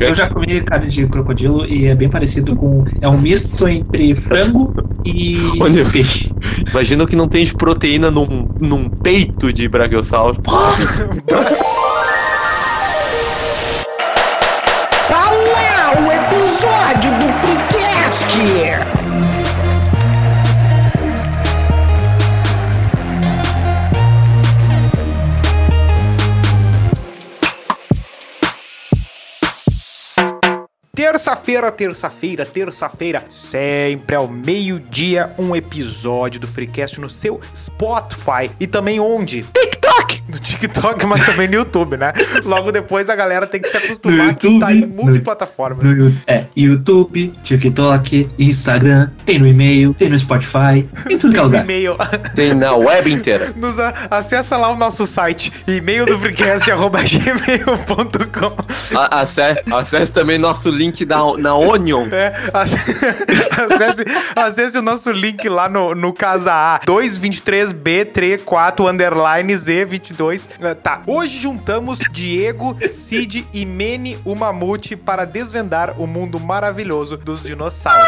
eu já comi carne de crocodilo e é bem parecido com. É um misto entre frango e Olha, peixe. Imagina que não tem de proteína num, num peito de brachiosauro. Terça-feira, terça-feira, terça-feira, sempre ao meio-dia, um episódio do Freecast no seu Spotify e também onde? TikTok. No TikTok, mas também no YouTube, né? Logo depois a galera tem que se acostumar YouTube, que tá em multiplataformas. No, é, YouTube, TikTok, Instagram, tem no e-mail, tem no Spotify, tem tudo que é lugar. E-mail. Tem na web inteira. Nos a, acessa lá o nosso site, e-mail do freecast.gmail.com. Acesse, acesse também nosso link na Onion. É, acesse, acesse o nosso link lá no, no Casa A, 223B34 underline Z23. 2022. Né? Tá, hoje juntamos Diego, Cid e Mene, o mamute, para desvendar o mundo maravilhoso dos dinossauros.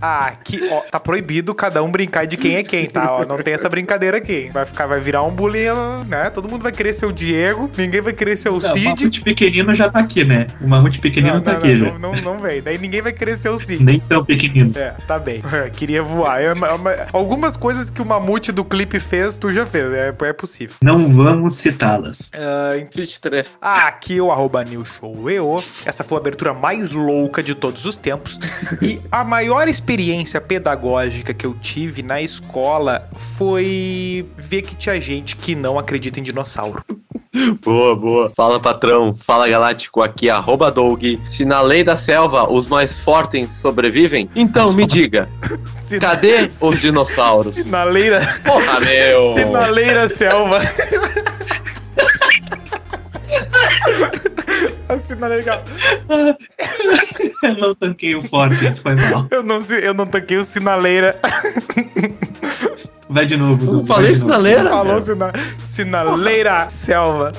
Ah, que, ó, tá proibido cada um brincar de quem é quem, tá? Ó, não tem essa brincadeira aqui. Vai ficar, vai virar um bullying, né? Todo mundo vai querer ser o Diego, ninguém vai querer ser o não, Cid. O mamute pequenino já tá aqui, né? O mamute pequenino não, tá não, aqui já. Não, não, vem. Daí ninguém vai querer ser o Cid. Nem tão pequenino. É, tá bem. Eu queria voar. Eu, eu, algumas coisas que o mamute do clipe fez, tu já fez. É, é possível. Não vamos citá-las. Uh, 23. Ah, aqui o arroba newshoweo. Essa foi a abertura mais louca de todos os tempos. e a maior experiência pedagógica que eu tive na escola foi ver que tinha gente que não acredita em dinossauro. Boa, boa. Fala, patrão. Fala, Galáctico. Aqui, arroba Doug. Se na lei da selva os mais fortes sobrevivem, então me diga, cadê os dinossauros? Sinaleira... Porra, meu! Sinaleira selva. A sinaleira... Eu não tanquei o forte, isso foi mal. Eu não, eu não tanquei o sinaleira. Vai de novo. Não falei sinaleira? Falou sina... sinaleira selva.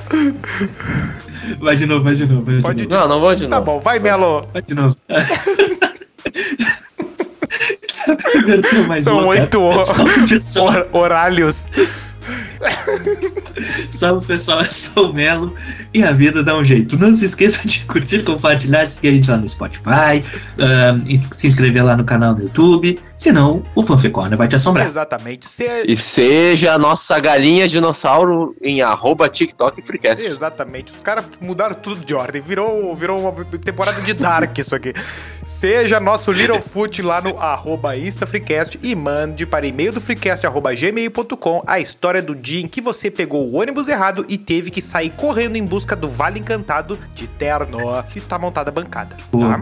Vai de novo, vai de novo. Vai Pode de novo. Não, não vou de tá novo. Tá bom, vai, Melo. Vai de novo. São oito horários. Salve pessoal, eu sou o Melo e a vida dá um jeito. Não se esqueça de curtir, compartilhar, seguir a gente lá no Spotify, uh, se inscrever lá no canal do YouTube. Senão, o Fanficona vai te assombrar. Exatamente. Se... E seja a nossa galinha dinossauro em arroba TikTok Freecast. Exatamente. Os caras mudaram tudo de ordem. Virou, virou uma temporada de Dark isso aqui. Seja nosso Littlefoot lá no arroba InstaFreecast e mande para e-mail do freecast arroba gmail.com a história do dia em que você pegou o ônibus errado e teve que sair correndo em busca do Vale Encantado de Terno. Está montada a bancada, tá?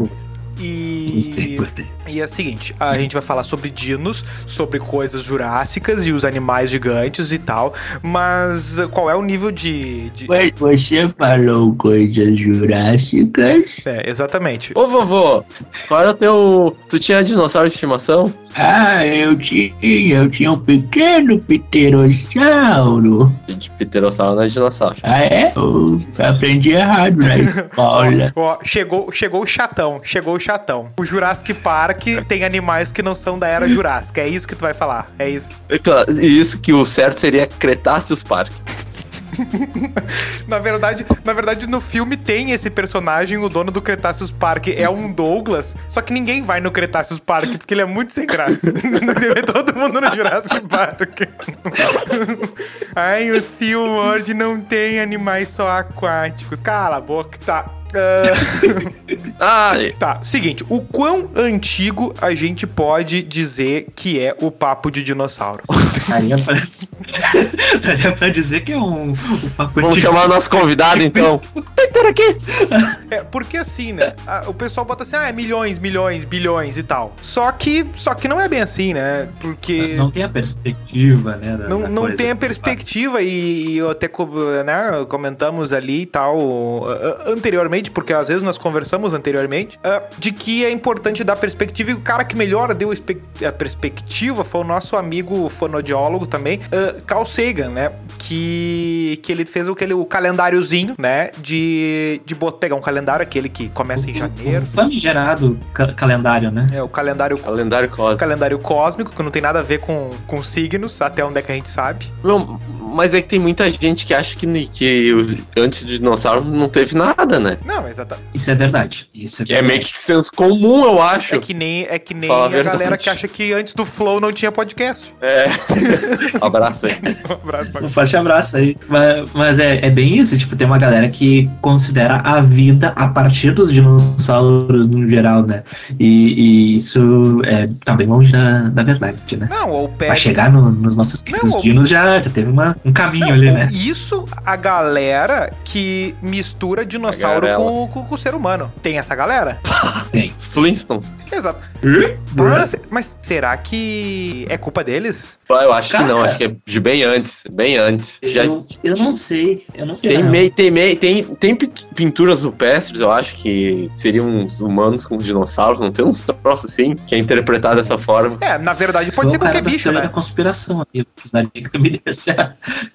E. Gostei, gostei. E é o seguinte: a gente vai falar sobre dinos, sobre coisas jurássicas e os animais gigantes e tal. Mas qual é o nível de. de... Você falou coisas jurássicas? É, exatamente. Ô vovô, qual era o teu. Tu tinha dinossauro de estimação? Ah, eu tinha, eu tinha um pequeno pterossauro. De pterossauro não é dinossauro. Ah, é? Eu aprendi errado na escola. ó, chegou, chegou o chatão, chegou o chatão. O Jurassic Park tem animais que não são da era Jurássica. É isso que tu vai falar. É isso. É claro, isso que o certo seria Cretáceos Park. na verdade, na verdade, no filme tem esse personagem, o dono do Cretaceous Park é um Douglas, só que ninguém vai no Cretaceous Park porque ele é muito sem graça. Todo mundo no Jurassic Park. Ai, o filme hoje não tem animais só aquáticos. Cala a boca. Tá. Uh... tá, seguinte, o quão antigo a gente pode dizer que é o papo de dinossauro? Daria pra, Daria pra dizer que é um, um papo Vamos chamar o nosso convidado então. Peter aqui! É, porque assim, né? o pessoal bota assim, ah, é milhões, milhões, bilhões e tal. Só que, só que não é bem assim, né? Porque. Não tem a perspectiva, né? Da, não da não tem a perspectiva e, e até né, comentamos ali e tal anteriormente porque às vezes nós conversamos anteriormente, uh, de que é importante dar perspectiva e o cara que melhor deu a perspectiva foi o nosso amigo fonodiólogo também, uh, Carl Sagan, né? Que, que ele fez aquele, o calendáriozinho, né? De, de bot- pegar um calendário, aquele que começa em janeiro. O famigerado ca- calendário, né? É, o calendário, o Calendário cósmico. calendário cósmico, que não tem nada a ver com, com signos, até onde é que a gente sabe. Não, mas é que tem muita gente que acha que, que os- antes de dinossauro não teve nada, né? Não, exatamente. Isso é verdade. Isso é, Que é verdade. meio que senso comum, eu acho. É que nem, é que nem Fala a a galera verdade. que acha que antes do Flow não tinha podcast. É. Abraço aí. Um abraço pra Um forte abraço aí. Mas, mas é, é bem isso, tipo, tem uma galera que considera a vida a partir dos dinossauros no geral, né? E, e isso é, tá bem longe da, da verdade, né? Não, ou Pra pega. chegar no- nos nossos queridos Não, dinos já, já teve uma, um caminho Não, ali, né? Isso a galera que mistura dinossauro Com, com, com o ser humano. Tem essa galera? Os Flintstones. Exato. Mas será que é culpa deles? Ah, Eu acho que não, Cara. acho que é de bem antes. Bem antes. Já Eu, eu não sei, eu não sei. tem, não. meio, tem, meio, tem, tem pi- pinturas rupestres, eu acho que seriam uns humanos com os dinossauros, não tem uns troços assim, que é interpretado dessa forma. É, na verdade pode Sou ser cara qualquer bicho, né? da conspiração aqui. Eu precisaria que me desse a...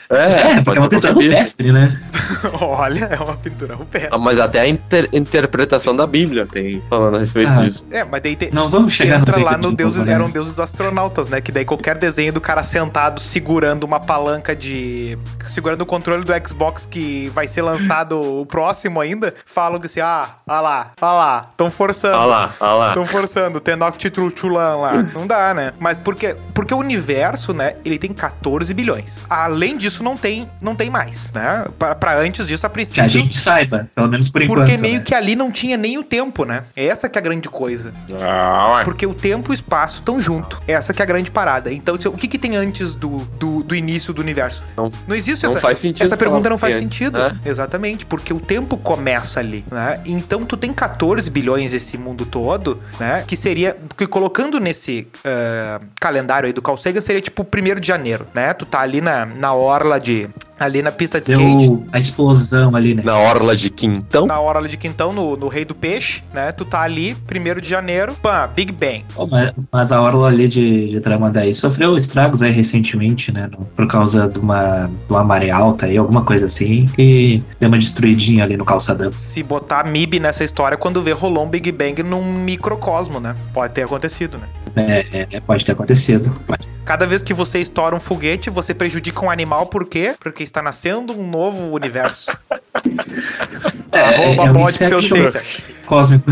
É, É, pode porque é uma pintura bicho. né? rupestre, né? Olha, é uma pintura rupestre. Ah, Mas até a inter- interpretação da Bíblia tem falando a respeito Ah, disso. É, mas daí tem. Não vamos chegar Entra no lá no de deuses, eram deuses astronautas, né? Que daí qualquer desenho do cara sentado segurando uma palanca de. segurando o controle do Xbox que vai ser lançado o próximo ainda, falam que assim, ah, ah lá, ah lá, tão forçando. Olha lá, olha lá. Estão forçando, Tenok Chulan lá. Não dá, né? Mas porque, porque o universo, né, ele tem 14 bilhões. Além disso, não tem, não tem mais, né? Pra, pra antes disso, a Que princípio. a gente saiba, pelo menos por enquanto. porque meio né? que ali não tinha nem o tempo, né? Essa que é a grande coisa. Ah, ué. Porque o tempo e o espaço estão junto. Essa que é a grande parada. Então, o que que tem antes do, do, do início do universo? Não- não existe não essa... faz sentido Essa pergunta não faz que antes, sentido. né? Exatamente, porque o tempo começa ali, né? Então tu tem 14 bilhões esse mundo todo, né? Que seria. Porque colocando nesse eh, calendário aí do Carl Sagan, seria tipo 1 de janeiro, né? Tu tá ali na, na orla de. Ali na pista de skate. Deu a explosão ali, né? Na orla de Quintão. Na orla de Quintão, no, no Rei do Peixe, né? Tu tá ali, 1 de janeiro, pã, Big Bang. Pô, mas, mas a orla ali de, de Tramandaí sofreu estragos aí recentemente, né? no- por causa de uma, de uma maré alta aí, alguma coisa assim, que deu uma destruidinha ali no calçadão. Se botar MIB nessa história, quando vê rolou um Big Bang num microcosmo, né? Pode ter acontecido, né? É, é, pode ter acontecido. Pode- Cada vez que você estoura um foguete, você prejudica um animal, por quê? Porque está nascendo um novo universo. Arroba é um bot inseto pseudociência. cósmico.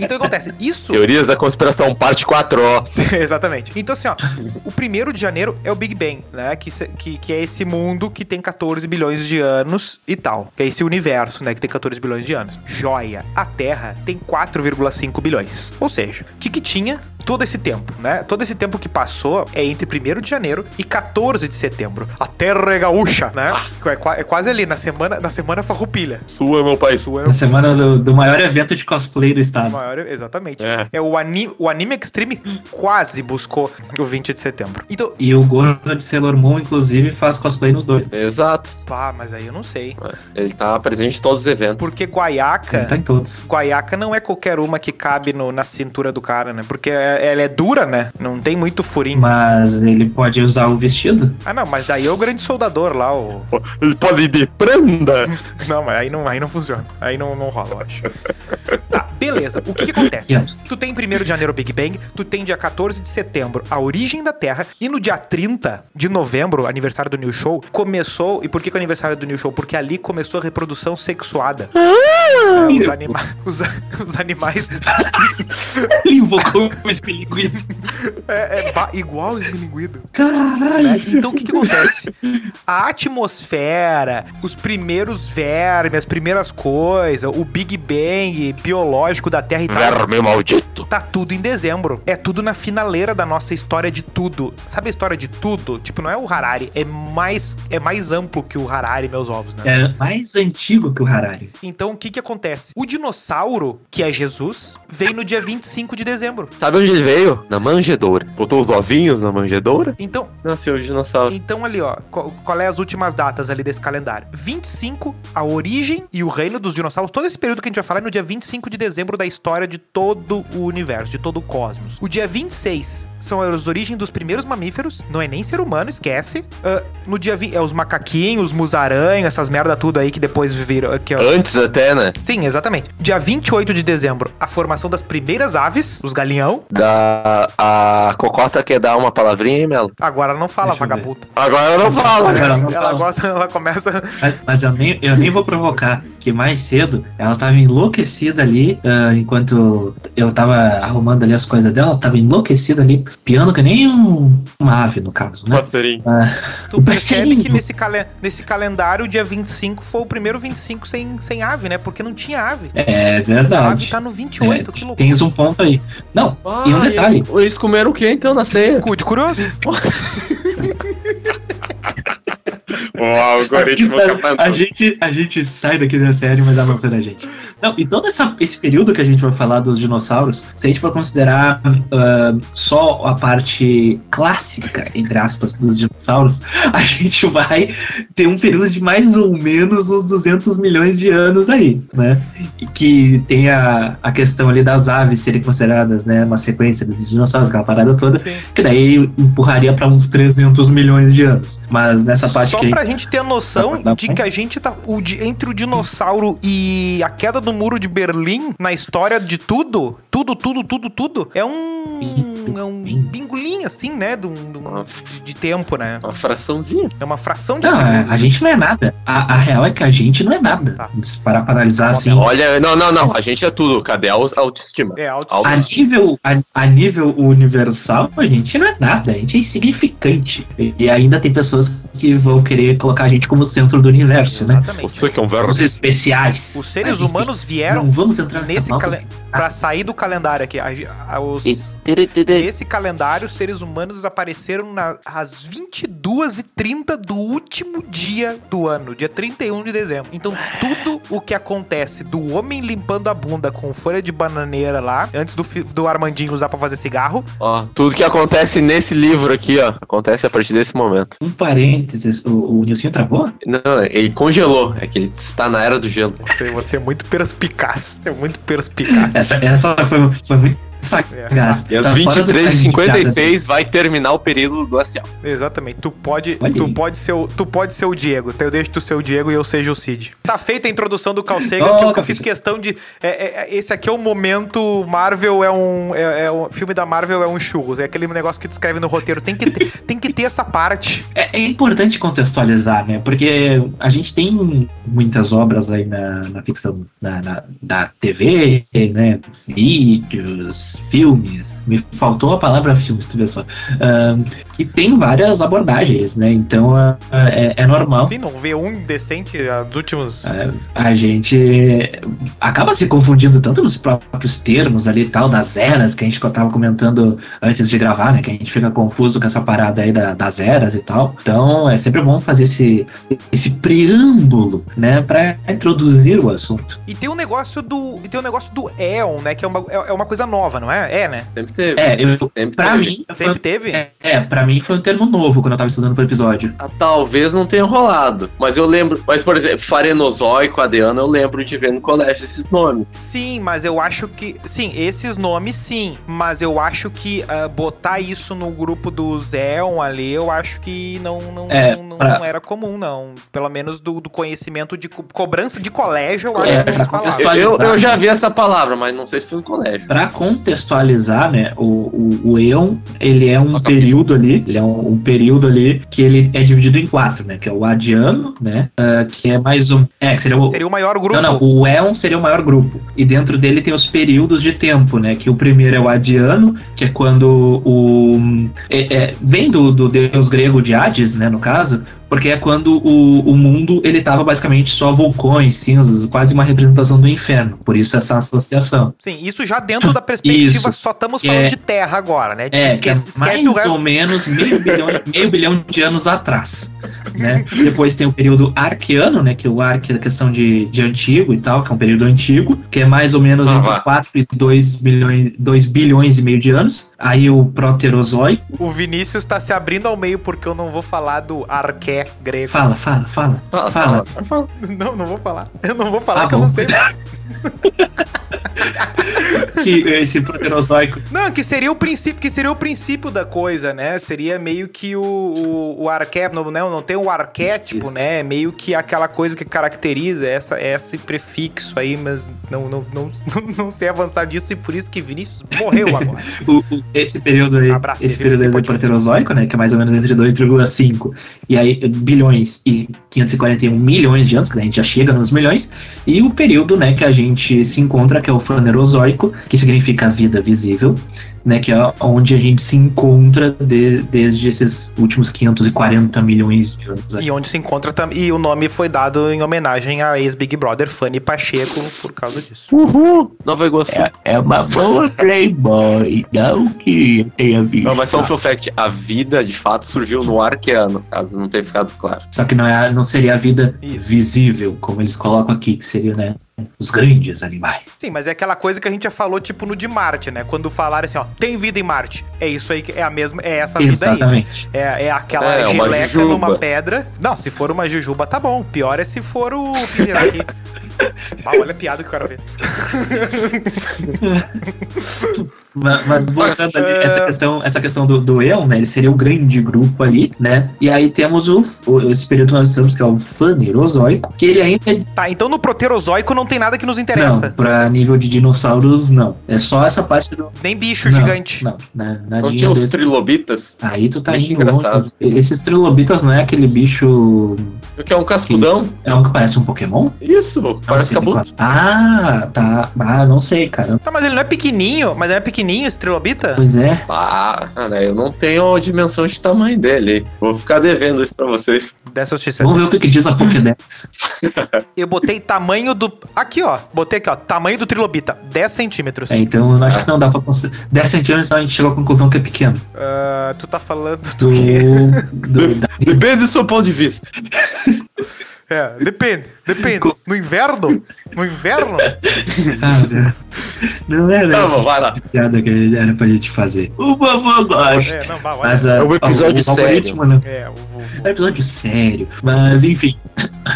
Então o que acontece? Isso. Teorias da conspiração, parte 4, ó. Exatamente. Então, assim, ó, o primeiro de janeiro é o Big Bang, né? Que, que, que é esse mundo que tem 14 bilhões de anos e tal. Que é esse universo, né? Que tem 14 bilhões de anos. Joia. A Terra tem 4,5 bilhões. Ou seja, o que, que tinha todo esse tempo, né? Todo esse tempo que passou é entre 1 de janeiro e 14 de setembro. A Terra é gaúcha, né? É, qua- é quase ali, na semana, na semana farroupilha. Sua, meu pai. É Na semana do, do maior evento de cosplay do estado. Maior, exatamente. É. É, o, anime, o Anime Extreme quase buscou o 20 de setembro. Então, E o gordo de Sailor Moon, inclusive, faz cosplay nos dois. Exato. pá, mas aí eu não sei. Ele tá presente em todos os eventos. Porque Ele guaiaca. tá em todos. Guaiaca não é qualquer uma que cabe no- na cintura do cara, né? Porque é- ela é dura, né? Não tem muito furinho. Mas ele pode usar o vestido. Ah, não, mas daí é o grande soldador lá, o. Ele pode ir de prenda. Não, mas aí não, aí não funciona. Aí não, não rola, eu acho. Tá, beleza. O que que acontece? Yes. Tu tem 1 de janeiro o Big Bang, tu tem dia 14 de setembro a origem da Terra, e no dia 30 de novembro, aniversário do New Show, começou. E por que, que é o aniversário do New Show? Porque ali começou a reprodução sexuada. É, os, anima os, os animais. Ele invocou o esmilinguido. É, é igual o esmilinguido. Caralho. né? Então o que, que acontece? A atmosfera, os primeiros vermes, as primeiras coisas, o Big Bang biológico da Terra e tal. Verme maldito. Tá tudo em dezembro. É tudo na finaleira da nossa história de tudo. Sabe a história de tudo? Tipo, não é o Harari, é mais é mais amplo que o Harari, meus ovos, né? É mais antigo que o Harari. Então, o que que acontece? acontece? O dinossauro, que é Jesus, veio no dia 25 de dezembro. Sabe onde ele veio? Na manjedoura. Botou os ovinhos na manjedoura? Então, Nasceu o dinossauro. então ali, ó, qual, qual é as últimas datas ali desse calendário? 25, a origem e o reino dos dinossauros. Todo esse período que a gente vai falar é no dia 25 de dezembro da história de todo o universo, de todo o cosmos. O dia 26 são as origens dos primeiros mamíferos, não é nem ser humano, esquece. Ah, no dia 20, é os macaquinhos, os musaranhos, essas merda tudo aí que depois viram. Que, ó, Antes até, né? Sim, exatamente. Dia 28 de dezembro, a formação das primeiras aves, os galinhão. Da, a Cocota quer dar uma palavrinha, Melo? Agora não fala, vagabuta. Agora eu não falo. Agora não Ela falo. gosta, ela começa. Mas, mas eu, nem, eu nem vou provocar, que mais cedo ela tava enlouquecida ali, ah, enquanto eu tava arrumando ali as coisas dela, ela tava enlouquecida ali, piando que nem um, uma ave, no caso, né? Passarinho. Tu O percebe que nesse, calen nesse calendário, o dia 25 foi o primeiro 25 sem, sem ave, né? Porque não tinha ave. É A ave verdade. tá no 28, É, que loucura. Tens um ponto aí. Não, Ah, e um detalhe. e Eles comeram o que então na ceia? Cu de curioso. O algoritmo a, gente, a gente sai daqui da série, mas sai da gente. Não, e todo essa, esse período que a gente vai falar dos dinossauros, se a gente for considerar ah, só a parte clássica, entre aspas, dos dinossauros, a gente vai ter um período de mais ou menos uns 200 milhões de anos aí, né? E que tem a, a questão ali das aves serem consideradas, né, uma sequência dos dinossauros, aquela parada toda, Sim. que daí empurraria para uns 300 milhões de anos. Mas nessa parte Só que pra gente ter a noção pra- de que a gente tá. O, entre o dinossauro e a queda do muro de Berlim, na história de tudo, tudo, tudo, tudo, tudo, é um. É um bingolinho, assim, né? De, um- de um- de- tempo, né? Uma fraçãozinha. É uma fração de Não, segundo. a gente não é nada. A, a real é que a gente não é nada. Tá. Se parar pra analisar assim. Olha, não, não, não. A gente é tudo. Cadê a au- autoestima? É. Alto. A nível, a, a nível universal, a gente não é nada, a gente é insignificante. E, ainda tem pessoas que vão querer colocar a gente como centro do universo, né? Exatamente. Você que é um verbo. Os especiais. Os seres Mas, enfim, humanos vieram Não vamos entrar nessa nesse pauta. Pra sair do calendário aqui. A- a- os- Nesse calendário, os seres humanos apareceram na- às 22h30 do último dia do ano, dia 31 de dezembro. Então, tudo o que acontece do homem limpando a bunda com folha de bananeira lá, antes do, do Armandinho usar pra fazer cigarro, Ó, tudo que acontece nesse livro aqui, ó, acontece a partir desse momento. Um parênteses, o, o Nilcinho travou? Não, ele congelou. É que ele está na era do gelo. você, você é muito perspicaz. É muito perspicaz. Essa, essa foi, foi muito sagaz. E às Tá piada. 23h56 vai terminar o período glacial. Exatamente. Tu pode, Olha tu aí. pode ser o, tu pode ser o Diego. Então eu deixo tu ser o Diego e eu seja o Cid. Tá feita a introdução do Carl Sagan, Oh, que eu, fiz questão de é, é, é, esse aqui é o momento Marvel é um é, é um filme da Marvel é um churros, é aquele negócio que tu escreve no roteiro, tem que ter, tem que ter essa parte. É, é importante contextualizar, né? Porque a gente tem muitas obras aí na, na ficção na, na- da TV, né? Vídeos, filmes. Me faltou a palavra filmes, tu vê só. Ahn, que tem várias abordagens, né? Então ah, é, é normal. Sim, não vê um decente ah, dos últimos É, a gente acaba se confundindo tanto nos próprios termos ali e tal, das eras que a gente tava comentando antes de gravar, né? Que a gente fica confuso com essa parada aí da- das eras e tal. Então é sempre bom fazer esse, esse preâmbulo, né? Pra introduzir o assunto. E tem um negócio do e tem um negócio do Eon, né, que é uma, é é uma coisa nova, não é? É, né? Sempre teve. É, eu, Sempre pra teve. mim. Sempre foi- teve? É, é, pra mim foi um termo novo quando eu tava estudando pro episódio. Ah, Talvez não tenha rolado. Mas eu lembro. Mas, por exemplo, Farenozoico, Adeana, eu lembro de ver no colégio esses nomes. Sim, mas eu acho que. Sim, esses nomes sim. Mas eu acho que ah, botar isso no grupo do Zeon ali, eu acho que não, não, É, não, pra- não era comum, não. Pelo menos do, do conhecimento de co- cobrança de colégio, eu acho É, que não pra se falava. contextualizar. Eu, eu já vi essa palavra, mas não sei se foi no colégio. Pra contextualizar, né, o, o, o Eon, ele é um período ali, ele é um, um período ali que ele é dividido em quatro, né, que é o Adiano, né, ah, que é mais um, é, que seria o... Seria o maior grupo. Não, não, o Eon seria o maior grupo. E dentro dele tem os períodos de tempo, né? Que o primeiro é o Adiano, que é quando o. é- é- vem do, do deus grego de Hades, né? No caso, porque é quando o, o mundo ele tava basicamente só vulcões, cinzas, quase uma representação do inferno. Por isso essa associação. Sim, isso já dentro da perspectiva, Isso. só estamos É. falando de Terra agora, né? É, que é esquece, mais esquece resto. ou menos meio bilhão, meio bilhão de anos atrás. Né? Depois tem o período arqueano, né? Que o arque é a questão de, de antigo e tal, que é um período antigo, que é mais ou menos Ah, entre vá. 4 e 2 bilhões, 2 bilhões e meio de anos. Aí o proterozoico. O Vinícius tá se abrindo ao meio porque eu não vou falar do arqué grego. Fala, fala, fala. Fala, Fala. fala. Não, não vou falar. Eu não vou falar Tá que eu bom. não sei. Que esse proterozoico. Não, que seria o princípio, que seria o princípio da coisa, né? Seria meio que o, o, o arquétipo, não, não tem o arquétipo, Isso. né? Meio que aquela coisa que caracteriza essa, esse prefixo aí, mas não, não, não, não sei avançar disso e por isso que Vinícius morreu agora. O- o- esse período aí, Abraço, esse período aí do proterozoico, né, que é mais ou menos entre 2,5 e aí bilhões e 541 milhões de anos, que a gente já chega nos milhões, e o período, né, que a gente se encontra, que é o fanerozoico, que significa vida visível, né, que é onde a gente se encontra de- desde esses últimos 540 milhões de anos. e onde se encontra também. E o nome foi dado em homenagem à ex-Big Brother Fanny Pacheco por causa disso. Uhul! Nova Iguaçu. É uma boa Playboy, não que tenha visto. Não, mas só um fun fact. A vida, de fato, surgiu no arqueano, caso não tenha ficado claro. Só que não, é, não seria a vida Isso. visível, como eles colocam aqui, que seria, né? Os grandes animais. Sim, mas é aquela coisa que a gente já falou, tipo, no de Marte, né? Quando falaram assim, ó, tem vida em Marte. É isso aí, que é a mesma, é essa vida aí. né? Exatamente. É, é aquela É, uma geleca jujuba. numa pedra. Não, se for uma jujuba, tá bom. Pior é se for o. que- Ah, olha a piada que o cara fez. Mas, mas voltando ali, É. essa questão, essa questão do, do Eon, né? Ele seria o grande grupo ali, né? E aí temos o, o esse período que nós estamos, que é o Fanerozoico, que ele ainda é. Tá, então no proterozoico não tem nada que nos Não, interessa. pra nível de dinossauros, não. É só essa parte do. Nem bicho não, gigante. Não, na, Não nadinha tinha os desse- trilobitas? Aí tu tá Bicho indo engraçado. longe. Esses trilobitas não é aquele bicho. O que é um cascudão? É um que parece um Pokémon? Isso, Não, parece cabuto. Ah, tá. Ah, não sei, cara. Tá, mas ele não é pequenininho, mas não é pequenininho esse trilobita? Pois é. Ah, cara, eu não tenho a dimensão de tamanho dele. Vou ficar devendo isso pra vocês. Dessa justiça. Vamos ver o que, que diz a Pokédex. Eu botei tamanho do. Aqui, ó. Botei aqui, ó. Tamanho do trilobita. 10 centímetros. É, então eu acho que não dá pra considerar. 10 centímetros, então a gente chegou à conclusão que é pequeno. Ah, tu tá falando do Do. quê? do Depende do seu ponto de vista. É, depende, depende. No inverno? No inverno? Cara, não era Tá essa bom, vai lá. piada que era pra gente fazer. O vovô gosta. É, não, vai, vai. Mas, ah, É um episódio o, o algoritmo, né? É, o vovô. É um episódio sério. Mas enfim,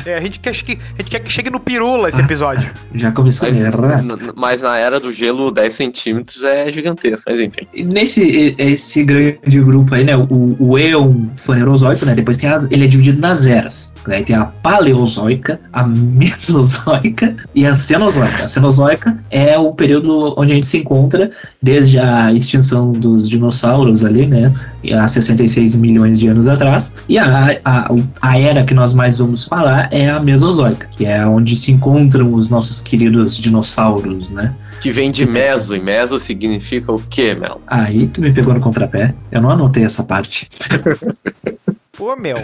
É, a gente quer, que, a gente quer que chegue no pirula esse episódio. já começou Mas, errado. n- mas na era do gelo, 10 centímetros é gigantesco, mas enfim. E Nesse esse grande grupo aí, né? O, o Eon fanerozoico, né? Depois tem as, ele é dividido nas eras. Daí tem a paleozoica, a mesozoica e a cenozoica. A cenozoica é o período onde a gente se encontra desde a extinção dos dinossauros ali, né? Há 66 milhões de anos atrás. E a, a, a era que nós mais vamos falar é a mesozoica, que é onde se encontram os nossos queridos dinossauros, né? Que vem de meso, e meso significa o quê, Mel? Aí tu me pegou no contrapé. Eu não anotei essa parte. Pô, meu.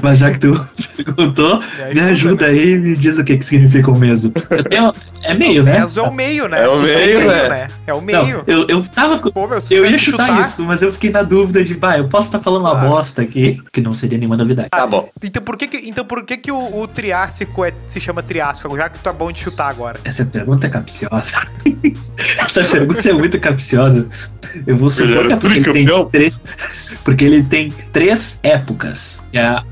Mas já que tu perguntou, aí me ajuda aí e me diz o que, que significa o meso. Eu tenho- é meio, né? Meso é o meio, né? É o Isso meio, né? É o Não, meio. eu, eu tava. com- Pô, meu, Eu ia que chutar, isso, mas eu fiquei na dúvida de, bah, eu posso estar falando uma Ah. bosta aqui, que não seria nenhuma novidade. Tá bom. Então por que, que, então, por que, que o, o Triássico é- se chama Triássico? Já que tu é bom de chutar agora. Essa pergunta é capciosa. Essa pergunta é muito capciosa. Eu vou supor que é porque ele tem três. Porque ele tem três épocas. A,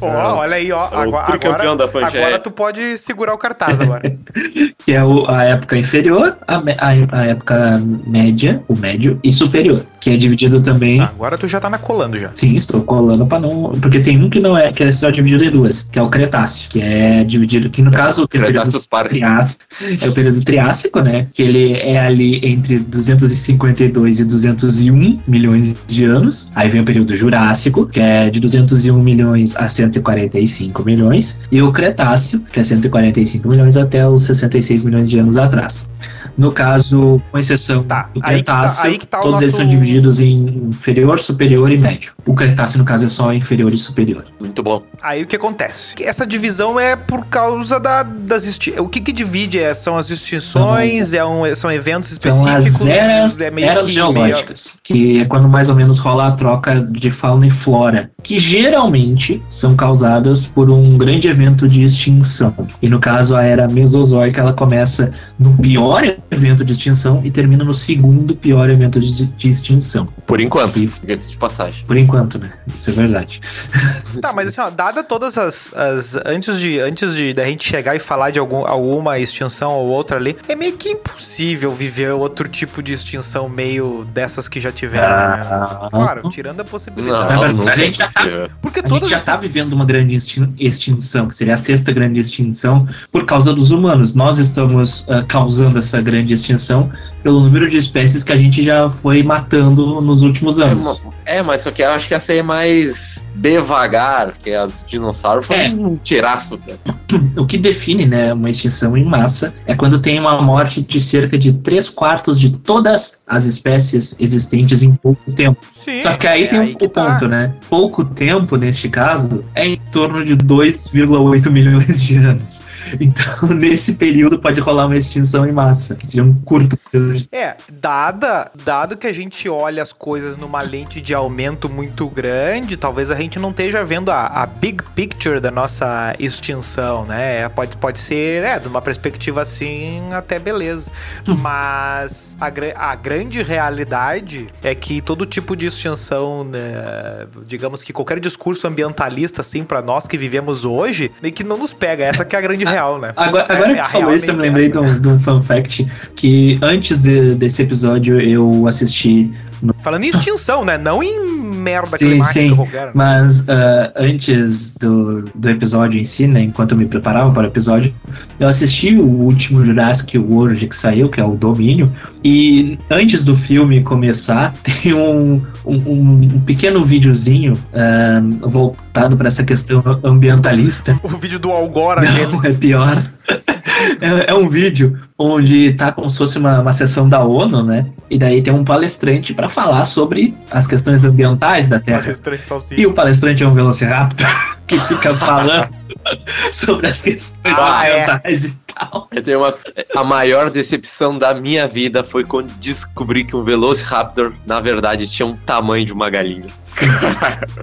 Ó, olha aí, ó. É o Agora, tricampeão agora, da Pangeia. agora tu pode segurar o cartaz agora. que é o- a época inferior, a, a- a época média, o médio e superior. Que é dividido também. Tá, agora tu já tá na colando já. Sim, estou colando para não. Porque tem um que não é, que é só dividido em duas, que é o Cretáceo, que é dividido, que no caso que é o período. Triássico, é o período Triássico, né? Que ele é ali entre 252 e 201 milhões de anos. Aí vem o período Jurássico, que é de 201 milhões a 145 milhões, e o Cretáceo, que é 145 milhões até os 66 milhões de anos atrás. No caso, com exceção Tá, do aí que tá- Cretáceo, aí que tá todos eles nosso- são divididos em inferior, superior e médio. O Cretáceo, no caso, é só inferior e superior. Muito bom. Aí o que acontece? Essa divisão é por causa da, das exti- O que que divide é, são as extinções, é um, são eventos São específicos. as eras, é meio eras que geológicas, que é quando mais ou menos rola a troca de fauna e flora, que geralmente são causadas por um grande evento de extinção. E no caso, a era mesozoica, ela começa no pior evento de extinção e termina no segundo pior evento de, de extinção. Por enquanto, diga-se de passagem. Por enquanto, né? Isso é verdade. Tá, mas assim, ó, dada todas as, as- antes de antes de da gente chegar e falar de algum, alguma extinção ou outra ali, é meio que impossível viver outro tipo de extinção meio dessas que já tiveram, né? Ah, Claro, tirando a possibilidade. Não, a nunca gente já possível. Porque A todas gente já essas- está vivendo uma grande extin- extinção, que seria a sexta grande extinção, por causa dos humanos. Nós estamos ah, causando essa grande extinção pelo número de espécies que a gente já foi matando nos últimos É, anos. é, mas só que eu acho que essa aí é mais devagar, que a dos dinossauros foi É. um tiraço. né? O que define né, uma extinção em massa é quando tem uma morte de cerca de 3 quartos de todas as espécies existentes em pouco tempo. Sim, Só que aí é tem aí o que tá. ponto, né? Pouco tempo, neste caso, é em torno de 2,8 milhões de anos. Então, nesse período pode rolar uma extinção em massa, que seria um curto período É, dada, dado que a gente olha as coisas numa lente de aumento muito grande, talvez a gente não esteja vendo a, a big picture da nossa extinção, né? Pode, pode ser, é, de uma perspectiva assim, até beleza. Mas a, a grande realidade é que todo tipo de extinção, né, digamos que qualquer discurso ambientalista, assim, pra nós que vivemos hoje, meio que não nos pega. Essa que é a grande real, né? Agora, agora É, que falou isso, eu me lembrei essa. de um, de um fun fact que antes de- desse episódio eu assisti. Falando em extinção, né? Não em merda Sim, climática sim. qualquer. Mas ah, antes do, do episódio em si, né, enquanto eu me preparava para o episódio, eu assisti o último Jurassic World que saiu, que é o Domínio, e antes do filme começar, tem um, um, um pequeno videozinho ah, voltado para essa questão ambientalista. O vídeo do Algora. Não, é pior. É, é um vídeo onde tá como se fosse uma, uma sessão da ONU, né? E daí tem um palestrante para falar sobre as questões ambientais da Terra. Palestrante salsicha. E o palestrante é um Velociraptor que fica falando sobre as questões Ah, é. ambientais e tal. Eu tenho uma. A maior decepção da minha vida foi quando descobri que um Velociraptor, na verdade, tinha um tamanho de uma galinha. Sim.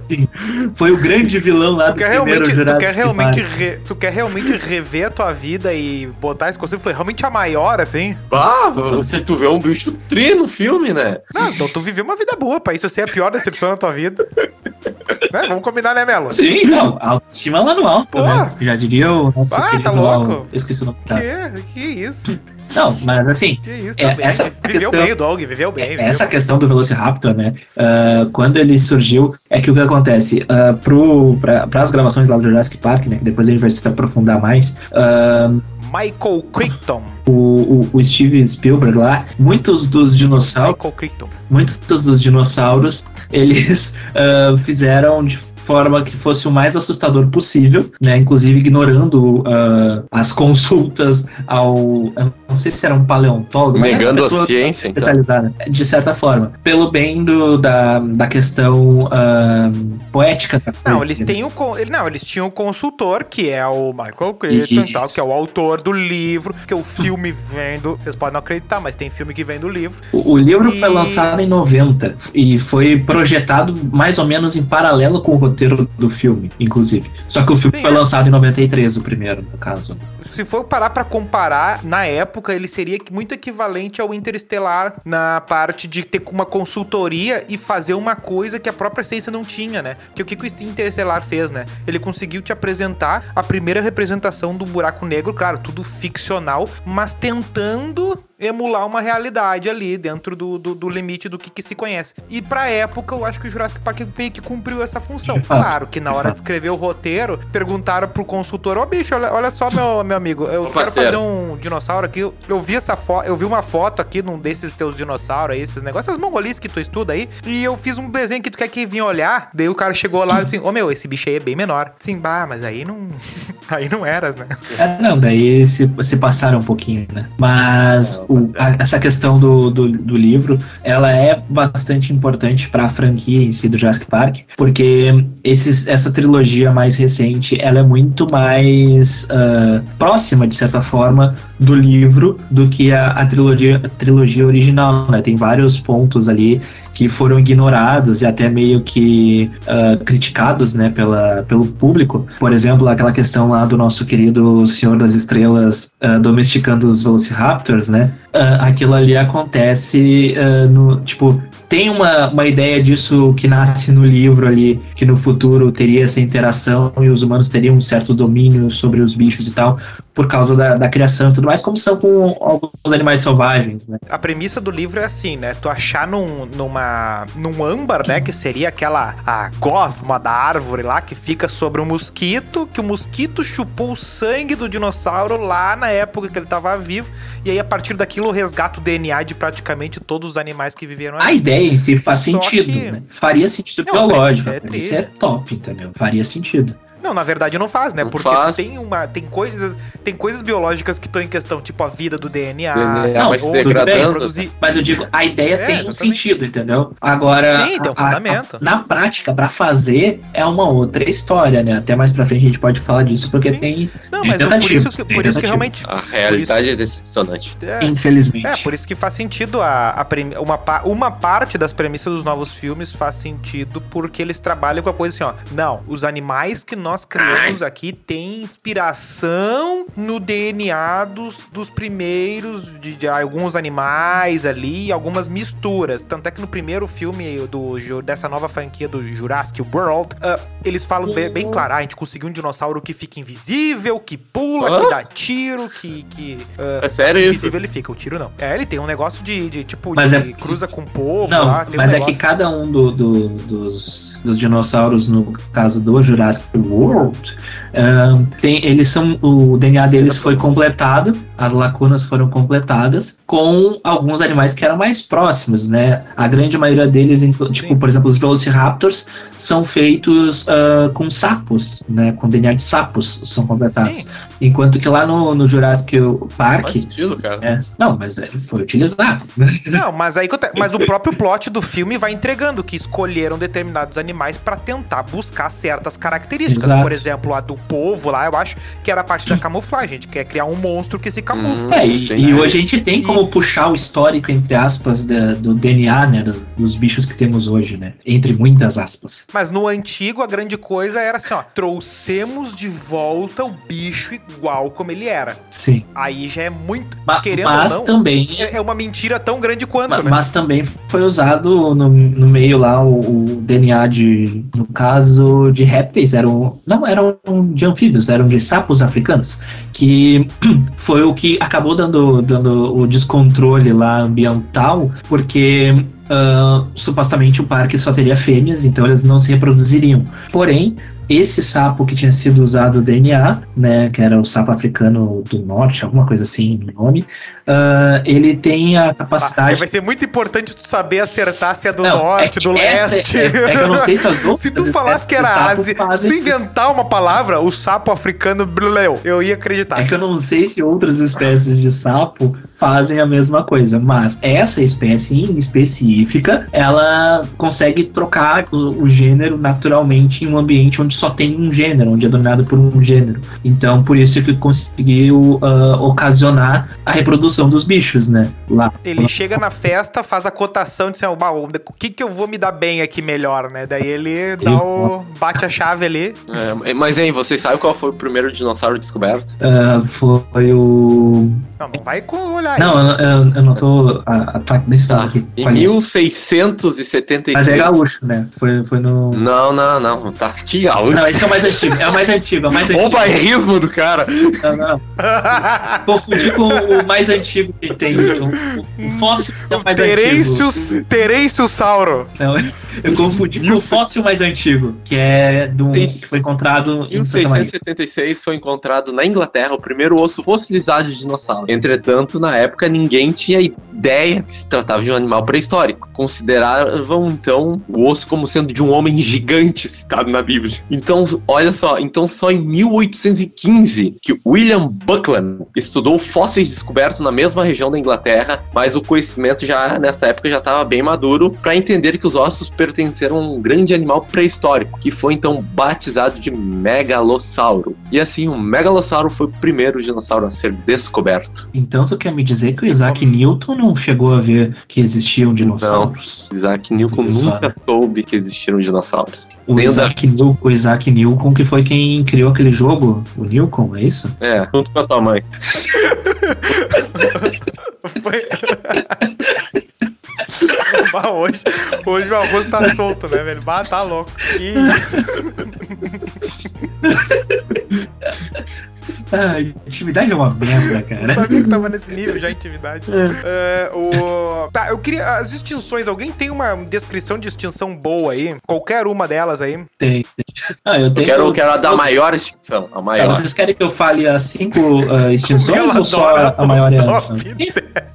Sim. Foi o grande vilão lá Tu do quer, primeiro realmente, tu, quer realmente re- tu quer realmente rever a tua vida e botar esse conceito? Foi realmente a maior, assim? Ah, você tu vê um bicho tri no filme, né? Não, então tu viveu uma vida boa, pra isso ser a pior decepção da tua vida. né? Vamos combinar, né, Melo? Sim, não, autoestima lá no alto, Pô. né? Já diria o nosso Ah, querido tá louco. esqueci o nome. Tá. Que, que isso? Não, mas assim, Que isso, É, também. essa viveu questão- bem o Dog, viveu bem. viveu Essa bem. questão do Velociraptor, né? ah, quando ele surgiu, é que o que acontece? Uh, para as gravações lá do Jurassic Park, né? Depois a gente vai se aprofundar mais. ah, Michael Crichton. o, o, o Steve Spielberg lá, muitos dos dinossauros, Michael Crichton. muitos dos dinossauros, eles ah, fizeram de forma que fosse o mais assustador possível, né? Inclusive ignorando ah, as consultas ao, eu não sei se era um paleontólogo, uma Negando a ciência, então. especializada, de certa forma, pelo bem do, da, da questão ah, poética da Não, coisa, eles né? têm o não, eles tinham o consultor, que é o Michael Crichton e tal, que é o autor do livro, que o filme vem do. Vocês podem não acreditar, mas tem filme que vem do livro. O, o livro E- foi lançado em 90 e foi projetado mais ou menos em paralelo com o roteiro do filme, inclusive. Só que o filme Sim, foi é. lançado em 93, o primeiro, no caso. Se for parar pra comparar, na época ele seria muito equivalente ao Interestelar na parte de ter uma consultoria e fazer uma coisa que a própria ciência não tinha, né? Porque o que que o Interestelar fez, né? Ele conseguiu te apresentar a primeira representação do buraco negro, claro, tudo ficcional, mas tentando emular uma realidade ali dentro do, do, do limite do que, que, se conhece. E pra época, eu acho que o Jurassic Park meio que cumpriu essa função. Claro que na hora de escrever o roteiro, perguntaram pro consultor, ô oh, bicho, olha, olha só, meu, meu amigo, eu Ô, quero fazer um dinossauro aqui. Eu vi essa foto, eu vi uma foto aqui num desses teus dinossauros aí, esses negócios, essas mongolias que tu estuda aí, e eu fiz um desenho que tu quer que vir olhar. Daí o cara chegou lá e assim, ô oh, meu, esse bicho aí é bem menor. Sim, bah, mas aí não. aí não eras, né? É, não, daí se, se passaram um pouquinho, né? Mas o, a, essa questão do, do, do, livro, ela é bastante importante para a franquia em si do Jurassic Park, porque esses, essa trilogia mais recente, ela é muito mais uh, próxima, de certa forma, do livro do que a, a trilogia, a trilogia original, né? Tem vários pontos ali que foram ignorados e até meio que uh, criticados, né, pela, pelo público. Por exemplo, aquela questão lá do nosso querido Senhor das Estrelas uh, domesticando os Velociraptors, né? Uh, aquilo ali acontece no, tipo, tem uma, uma ideia disso que nasce no livro ali, que no futuro teria essa interação e os humanos teriam um certo domínio sobre os bichos e tal, por causa da, da criação e tudo mais, como são com alguns animais selvagens, né? A premissa do livro é assim, né? Tu achar num, numa, num âmbar, né? Que seria aquela a gosma da árvore lá, que fica sobre um mosquito, que o mosquito chupou o sangue do dinossauro lá na época que ele estava vivo, e aí a partir daquilo resgata o DNA de praticamente todos os animais que viveram ali. A ideia ideia em si faz Só sentido, que... né? Faria sentido não, biológico. Isso é, é top, entendeu? Faria sentido. Não, na verdade não faz, né? Não Porque faz. tem uma tem coisas tem coisas biológicas que estão em questão, tipo a vida do DNA. DNA não, ou bem, produzir... Mas eu digo, a ideia é, tem exatamente. um sentido, entendeu? Agora, Sim, tem um fundamento. A, a, na prática, para fazer é uma outra história, né? Até mais para frente a gente pode falar disso, porque Sim. tem Não, mas por isso que, por isso que realmente a realidade isso, é decepcionante. É, Infelizmente. É, por isso que faz sentido a, a uma, uma parte das premissas dos novos filmes faz sentido porque eles trabalham com a coisa assim, ó. Não, os animais que nós criamos aqui têm inspiração no DNA dos, dos primeiros, de, de, alguns animais ali, algumas misturas. Tanto é que no primeiro filme do, dessa nova franquia do Jurassic World, uh, eles falam bem, bem, claro: ah, a gente conseguiu um dinossauro que fica invisível, que pula, que dá tiro, que. que uh, é sério invisível isso? ele fica, o tiro não. É, ele tem um negócio de, de tipo, mas de, é... cruza com o povo não, lá. mas um é que cada um do, do, dos, dos dinossauros, no caso do Jurassic World, uh, tem, eles são. O DNA deles foi completado, as lacunas foram completadas com alguns animais que eram mais próximos, né? A grande maioria deles, tipo, por exemplo, os Velociraptors são feitos uh, com sapos, né? Com DNA de sapos são completados. Sim. Enquanto que lá no, no Jurassic Park. Faz sentido, cara. É, não, mas é, foi utilizado. Não, mas aí mas o próprio plot do filme vai entregando que escolheram determinados animais para tentar buscar certas características. Exato. Por exemplo, a do povo lá, eu acho que era a parte da camuflagem. A gente quer criar um monstro que se camufla. Hum, é, e, e, hoje a gente tem como puxar o histórico, entre aspas, da, do DNA, né? Do, dos bichos que temos hoje, né? Entre muitas aspas. Mas no antigo, a grande coisa era assim, ó. Trouxemos de volta o bicho igual como ele era. Sim. Aí já é muito. Ma querendo mas ou não, também. É, é uma mentira tão grande quanto, ma né? Mas também foi usado no, no meio lá o, o, DNA de. No caso de répteis, eram. Não, eram de anfíbios, eram de sapos africanos. Que foi o que acabou dando, dando o descontrole lá ambiental, porque Uh, supostamente o parque só teria fêmeas, então elas não se reproduziriam. Porém, esse sapo que tinha sido usado o DNA, né, que era o sapo africano do norte, alguma coisa assim no nome, uh, ele tem a capacidade. Ah, vai ser muito importante tu saber acertar se é do não, norte, é do leste. É, é, que eu não sei se as outras Se tu falasse que era Ásia, se tu inventar uma palavra, o sapo africano bleu, eu ia acreditar. É que eu não sei se outras espécies de sapo fazem a mesma coisa, mas essa espécie em específica, ela consegue trocar o, o gênero naturalmente em um ambiente onde só tem um gênero, onde é dominado por um gênero. Então, por isso que conseguiu uh, ocasionar a reprodução dos bichos, né? Lá. Ele chega na festa, faz a cotação de assim, o que que eu vou me dar bem aqui melhor, né? Daí ele dá o bate a chave ali. É, mas aí, vocês sabem qual foi o primeiro dinossauro descoberto? Uh, foi o Não, não vai com olhar aí. Não, eu, eu, eu não tô ataque nesse Tá. dado aqui. Em Qual? 1676. Mas é gaúcho, né? Foi, foi no. Não, não, não. Tá aqui, gaúcho. Não, esse é o mais antigo. É o mais antigo, é o mais Olha o antigo. bairrismo do cara. Não, não. Confundi com o mais antigo que tem. O, o fóssil é o mais antigo. Sauro. Não, eu confundi com o fóssil mais antigo, que é do Sim. que foi encontrado Em em Santa Maria. 1676 foi encontrado na Inglaterra o primeiro osso fossilizado de dinossauro. Entretanto, na época ninguém tinha ideia que se tratava de um animal pré-histórico. Consideravam então o osso como sendo de um homem gigante citado na Bíblia. Então, olha só, então só em 1815 que William Buckland estudou fósseis descobertos na mesma região da Inglaterra, mas o conhecimento já nessa época já estava bem maduro para entender que os ossos pertenceram a um grande animal pré-histórico, que foi então batizado de megalossauro. E assim, o megalossauro foi o primeiro dinossauro a ser descoberto. Então tu quer me dizer que o Isaac Newton não chegou a ver que existiam dinossauros? Isaac Newton nunca soube que existiram dinossauros. O Nem da- Isaac, Newton, o Isaac Newton, que foi quem criou aquele jogo, o Newton, é isso? É, junto com a tua mãe. Foi... Bah, hoje, hoje o arroz tá solto, né, velho? Bah, tá louco. Que isso? Ah, intimidade é uma merda, cara. Eu sabia que tava nesse nível já, intimidade. É, o... Tá, eu queria. As extinções, alguém tem uma descrição de extinção boa aí? Qualquer uma delas aí? Tem. Ah, eu Eu tenho. quero, quero a da maior extinção, a Ah, maior. Vocês querem que eu fale as cinco ah, extinções ou só a maior e a top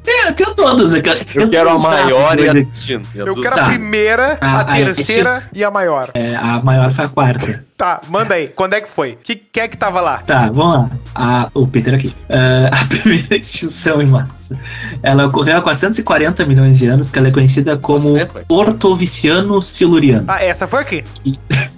É, eu tenho todas. Eu, quero- Eu quero a maior e a destino. Eu quero Tá. a primeira, a Ah, ah, terceira e a maior. É, a maior foi a quarta. Tá, manda aí. Quando é que foi? Que, quem é que tava lá? Tá, vamos lá. A, o Peter aqui. Ah, a primeira extinção em massa. Ela ocorreu há 440 milhões de anos, que ela é conhecida como. Ortoviciano siluriano, Ah, essa foi aqui.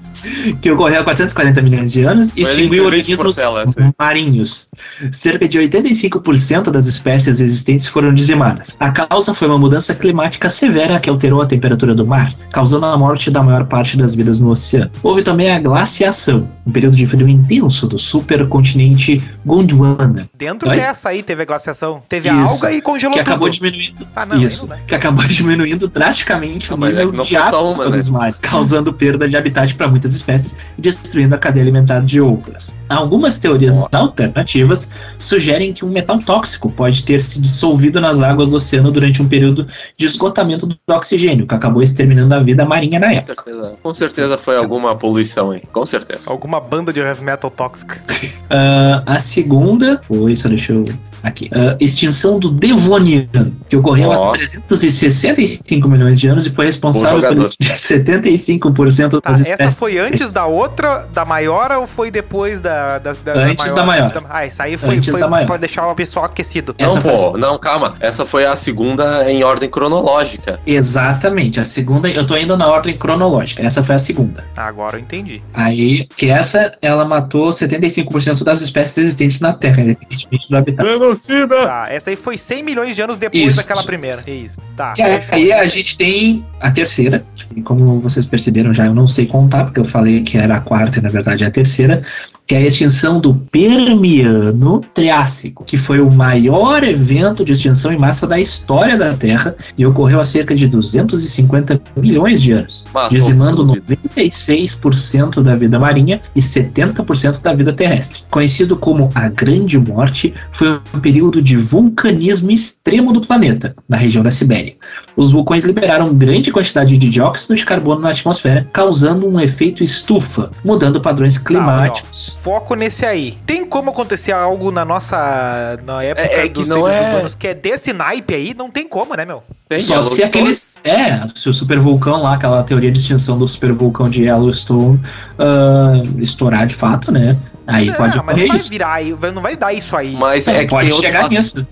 que ocorreu há 440 milhões de anos e Foi extinguiu organismos Portela, marinhos. Cerca de 85% das espécies existentes foram dizimadas. A causa foi uma mudança climática severa que alterou a temperatura do mar, causando a morte da maior parte das vidas no oceano. Houve também a glaciação, um período de frio intenso do supercontinente Gondwana, Dentro dessa aí teve a glaciação. Teve a Isso. alga e congelou que tudo. acabou diminuindo Ah, não, isso, não que acabou diminuindo drasticamente Ah, o é nível não de água né? dos mares, causando perda de habitat para muitas espécies e destruindo a cadeia alimentar de outras. Algumas teorias Ó. alternativas sugerem que um metal tóxico pode ter se dissolvido nas águas do oceano durante um período de esgotamento do oxigênio, que acabou exterminando a vida marinha na Com época. certeza, com certeza foi alguma poluição aí. Com certeza. Alguma banda de heavy metal tóxica. Ah, a segunda foi, só deixa eu. Aqui. ah, extinção do Devoniano, que ocorreu Ó. há 365 milhões de anos e foi responsável por jogador. 75% Tá, das essa espécies. foi antes da outra, da maior, ou foi depois da, da, da, Antes da maior. Ah, essa aí foi, Antes foi da maior. pra deixar o pessoal aquecido. Essa não, foi pô, não, calma. Essa foi a segunda em ordem cronológica. Exatamente. A segunda, eu tô indo na ordem cronológica. Essa foi a segunda. Agora eu entendi. Aí, que essa, ela matou 75% das espécies existentes na Terra, independentemente do habitat. Genocida! Tá, essa aí foi 100 milhões de anos depois Isso. daquela primeira. É isso. Tá. E aí, aí a gente tem a terceira, e como vocês perceberam já, eu não sei contar, porque eu falei que era a quarta e na verdade é a terceira, que é a extinção do Permiano Triássico, que foi o maior evento de extinção em massa da história da Terra e ocorreu há cerca de 250 milhões de anos, Matou dizimando tudo. 96% da vida marinha e 70% da vida terrestre. Conhecido como a Grande Morte, foi um período de vulcanismo extremo do planeta, na região da Sibéria. Os vulcões liberaram grande quantidade de dióxido de carbono na atmosfera, causando um efeito estufa, mudando padrões climáticos. Foco nesse aí. Tem como acontecer algo na nossa. na época É- é que dos não seres é- humanos que é desse naipe aí? Não tem como, né, meu? Tem Só se aqueles. É, se o supervulcão lá, aquela teoria de extinção do supervulcão de Yellowstone ah, estourar de fato, né? Aí não, pode mas não vai isso. virar aí, não vai dar isso aí. Mas Não, é que pode tem outro chegar fato. nisso.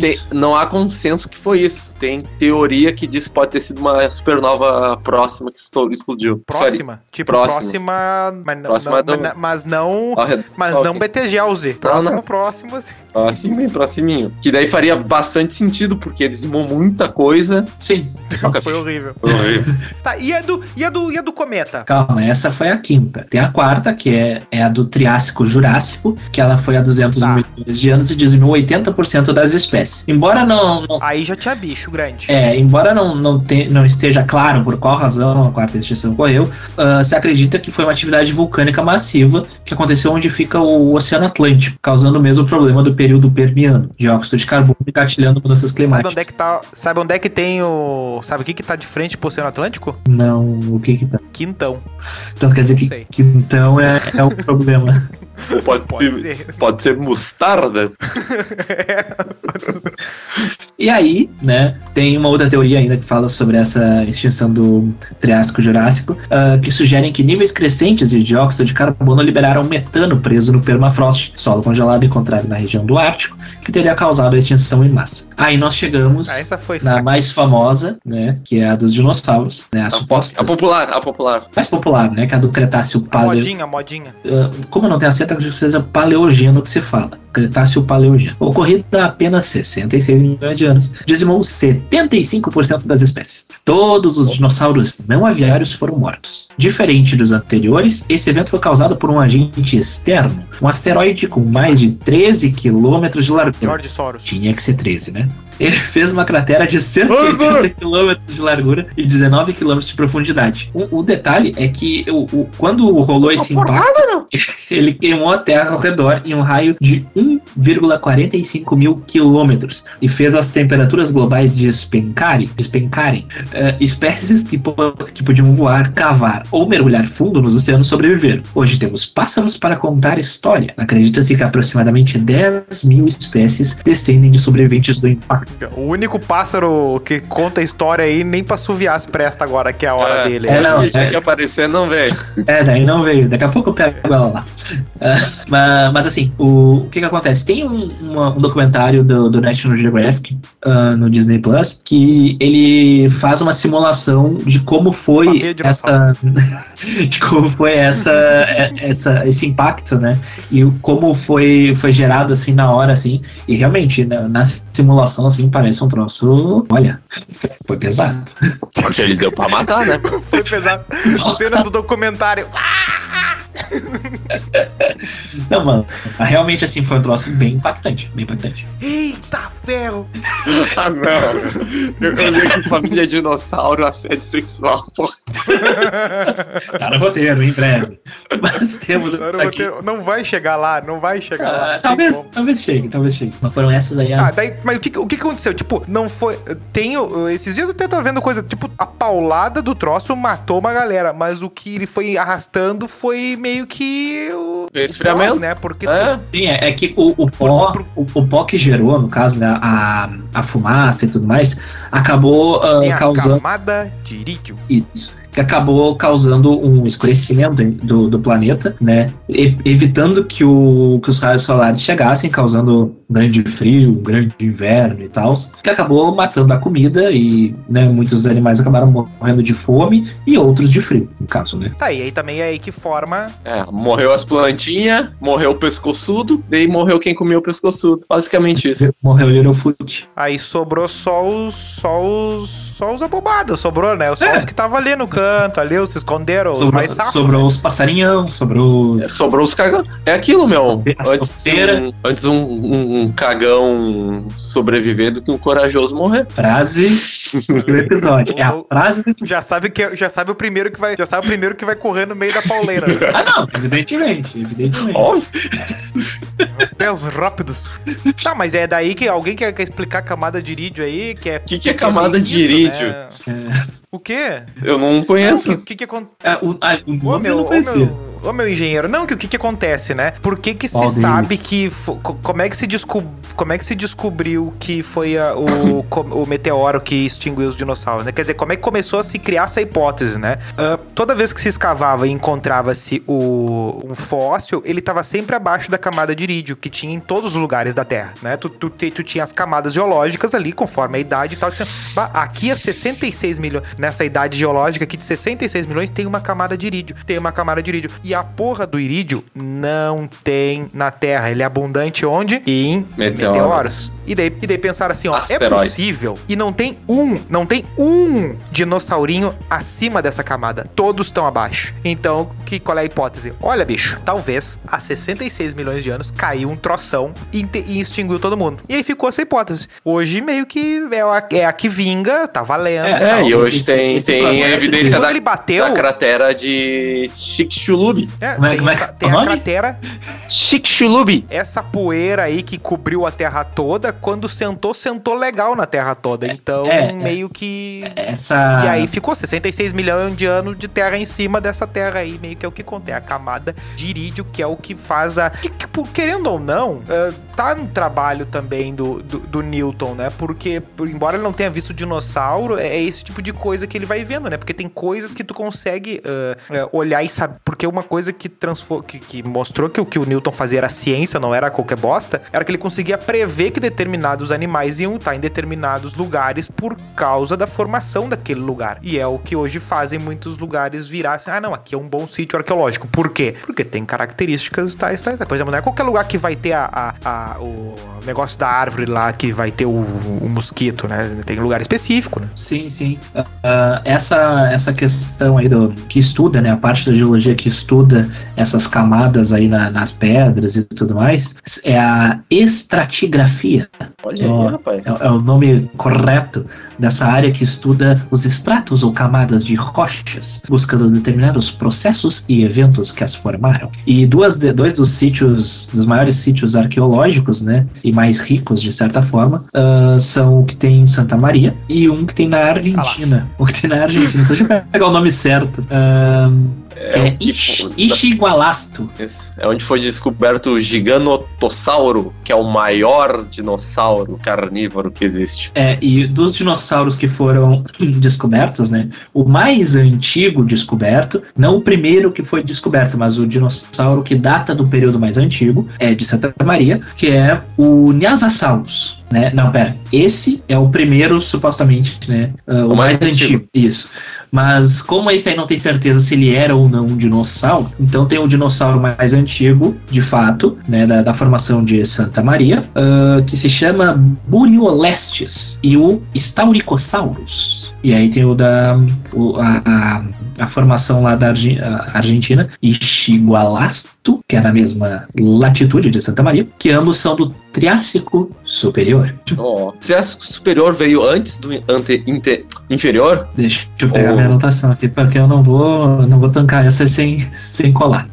Tem- não há consenso que foi isso. Tem teoria que diz que pode ter sido uma supernova próxima que explodiu. Próxima. Tipo, Próxima. próxima. Mas não. Próxima não- do- mas, não. Mas não BTGelse. Próximo, próximo. assim. Próximinho. Que daí faria bastante sentido, porque dizimou muita coisa. Sim. Foi horrível. Foi horrível. Tá, e a do, e a do, e a do cometa? Calma, essa foi a quinta. Tem a quarta, que é, é a do Triássico Triássico-Jurássico, que ela foi há 200 Tá. milhões de anos e dizimou 80% das espécies. Embora não, não- Aí já tinha bicho grande. é, embora não, não, te- não esteja claro por qual razão a quarta extinção ocorreu, ah, se acredita que foi uma atividade vulcânica massiva que aconteceu onde fica o Oceano Atlântico, causando o mesmo problema do período Permiano, dióxido de carbono e gatilhando mudanças Sabe climáticas. onde é que tá. Sabe onde é que tem o. Sabe o que que tá de frente pro Oceano Atlântico? Não, o que que tá? Quintão. Então quer dizer que, então é, é o problema. Pode, Pode ser, ser. pode ser mostarda. E aí, né, tem uma outra teoria ainda que fala sobre essa extinção do Triássico-Jurássico, ah, que sugerem que níveis crescentes de dióxido de carbono liberaram metano preso no permafrost, solo congelado encontrado na região do Ártico, que teria causado a extinção em massa. Aí nós chegamos Ah, essa foi na fraca. mais famosa, né, que é a dos dinossauros, né, a A, po- suposta a popular, a popular. mais popular, né, que é a do Cretáceo A Paleo... modinha, a modinha. Ah, como não tem acento, acredito que seja paleogeno que se fala. Cretáceo paleogeno. Ocorrido há apenas 66 milhões de anos. Dizimou 75% das espécies. Todos os dinossauros não aviários foram mortos. Diferente dos anteriores, esse evento foi causado por um agente externo, um asteroide com mais de 13 quilômetros de largura. George Soros. Tinha que ser 13, né? Ele fez uma cratera de 180 km de largura e 19 km de profundidade. O, o detalhe é que o, o- quando rolou esse impacto, ele queimou a Terra ao redor em um raio de 1,45 mil quilômetros e fez as temperaturas globais despencarem, despencarem. Eh, espécies que, que podiam voar, cavar ou mergulhar fundo nos oceanos sobreviveram. Hoje temos pássaros para contar história. Acredita-se que aproximadamente 10 mil espécies descendem de sobreviventes do impacto. O único pássaro que conta a história aí, nem pra suviar se presta agora, que é a hora É, dele. é, não, é- que aparecer não veio. É, daí não veio. Daqui a pouco eu pego ela lá. Ah, mas, mas assim, o, o que que acontece? Tem um, uma- um documentário do, do National Geographic ah, no Disney Plus que ele faz uma simulação de como foi de essa de como foi essa, é- essa esse impacto, né? E como foi foi gerado assim na hora assim. E realmente na, na simulação assim parece um troço, olha, foi pesado. Porque ele deu pra matar, né? Foi pesado. Cena do documentário. Não, mano, realmente assim foi um troço bem impactante, bem impactante. Eita ferro! ah, não. Eu, eu li que família dinossauro, assédio sexual. Porra. Tá no roteiro, em breve. Mas temos vou ter- não vai chegar lá, não vai chegar lá. Ah, tem talvez, como. talvez chegue, talvez chegue. Mas foram essas aí Ah, as. daí, mas o que, o que aconteceu? Tipo, não foi. Tem. o- Esses dias eu até tava vendo coisa. Tipo, a paulada do troço matou uma galera. Mas o que ele foi arrastando foi meio que. O, Esfriamento? o pós, né? Porque. É? Sim, é, é que o, o pó, o, o pó que gerou, no caso, né, a, a fumaça e tudo mais, acabou Tem a causando camada de irídio. isso. Que acabou causando um escurecimento do, do planeta, né? e- evitando que, o, que os raios solares chegassem, causando um grande frio, um grande inverno e tal. Que acabou matando a comida e né, muitos animais acabaram morrendo de fome e outros de frio, no caso, né? Tá, e aí também é aí que forma. É, morreu as plantinhas, morreu o pescoçudo, daí morreu quem comeu o pescoçudo. Basicamente isso. Morreu o Littlefoot. Aí sobrou só os. Só os. Só os abobados, sobrou, né? Só É. os que estavam ali no canto, ali, os se esconderam, os Sobrou, mais safos. sobrou os passarinhão, sobrou Sobrou os cagão. É aquilo, meu. As Antes, um, antes um, um- um cagão sobreviver do que um corajoso morrer. frase do episódio. É a frase do. Já sabe que já sabe o primeiro que vai, já sabe o primeiro que vai correr no meio da pauleira. né? Ah, não, evidentemente, evidentemente. Óbvio. Pés rápidos. Tá, mas é daí que alguém quer, quer explicar a camada de irídio aí, que é Que que é camada de irídio? né? É, O quê? Eu não que- conheço. O que que acontece? é, o, ah, o Ô nome eu meu, não ô, conhecia. meu, ô, meu engenheiro, não, que o que que acontece, né? Por que que se deles? sabe que... Como é que se, descob, como é que se descobriu que foi a- o, o meteoro que extinguiu os dinossauros, né? Quer dizer, como é que começou a se criar essa hipótese, né? Ah, toda vez que se escavava e encontrava-se um fóssil, ele estava sempre abaixo da camada de irídio, que tinha em todos os lugares da Terra, né? Tu, tu, tu tinha as camadas geológicas ali, conforme a idade e tal. dizendo, "Bah, aqui há 66 milhões, nessa idade geológica aqui de 66 milhões, tem uma camada de irídio. Tem uma camada de irídio. E a porra do irídio não tem na Terra. Ele é abundante onde? Em Meteoros. meteoros. E daí, e daí pensaram assim, ó, é Asteroides. possível. E não tem um, não tem um dinossaurinho acima dessa camada. Todos estão abaixo. Então, que, qual é a hipótese? Olha, bicho, talvez há 66 milhões de anos caiu um troção e, e extinguiu todo mundo. E aí ficou essa hipótese. Hoje, meio que é a, é a que vinga, tá valendo. É, É, e hoje tem, tem evidência Quando da, ele bateu- da cratera de Chicxulub. É, Como é- tem como é é tem o a nome? cratera Chicxulub. essa poeira aí que cobriu a terra toda, quando sentou, sentou legal na terra toda. Então, é, é. meio que. Essa. E aí ficou 66 milhões de anos de terra em cima dessa terra aí, meio que é o que contém. A camada de irídio, que é o que faz a. que- que, por- querendo ou não, eh, tá no trabalho também do, do, do Newton, né? Porque, por- embora ele não tenha visto dinossauro, é, é esse tipo de coisa que ele vai vendo, né? Porque tem coisas que tu consegue eh, olhar e saber. Porque uma coisa que, que, que mostrou que o que o Newton fazia era ciência, não era qualquer bosta, era que ele conseguia prever que determinados animais iam estar em determinados lugares por causa da formação daquele lugar. E é o que hoje fazem muitos lugares virar assim: ah, não, aqui é um bom sítio arqueológico. Por quê? Porque tem características tais, tais. Por exemplo, não é qualquer lugar que vai ter a, a- a- o negócio da árvore lá que vai ter o, o mosquito, né? Tem lugar específico, né? Sim, sim. Ah, ah, essa, essa questão aí do que estuda, né? A parte da geologia que estuda essas camadas aí na- nas pedras e tudo mais, é a estratigrafia. Olha aí, rapaz. É, é o nome correto dessa área que estuda os estratos ou camadas de rochas, buscando determinar os processos e eventos que as formaram. E duas de- dois dos sítios, dos maiores sítios arqueológicos, né, e mais ricos de certa forma, ah, são o que tem em Santa Maria e um que tem na Argentina. O que tem na Argentina. Deixa eu pegar o nome certo. É, é Ish- Ixigualasto. Isso. É onde foi descoberto o Giganotossauro, que é o maior dinossauro carnívoro que existe. É, e dos dinossauros que foram descobertos, né? O mais antigo descoberto, não o primeiro que foi descoberto, mas o dinossauro que data do período mais antigo, é de Santa Maria, que é o Nyasasaurus. Né? Não, pera. Esse é o primeiro, supostamente, né? ah, o, O mais mais, antigo. antigo. Isso. Mas como esse aí não tem certeza se ele era ou não um dinossauro, então tem o dinossauro mais antigo, de fato, né? Da, da formação de Santa Maria, ah, que se chama Buriolestes e o Stauricosaurus. E aí tem o da o- a, a, a formação lá da Argentina, Ixigualasto, que é na mesma latitude de Santa Maria, que ambos são do Triássico Superior. Ó, o Triássico Superior veio antes do ante, inte- inferior? Deixa eu pegar Oh. minha anotação aqui, porque eu não vou, não vou tancar essa sem, sem colar.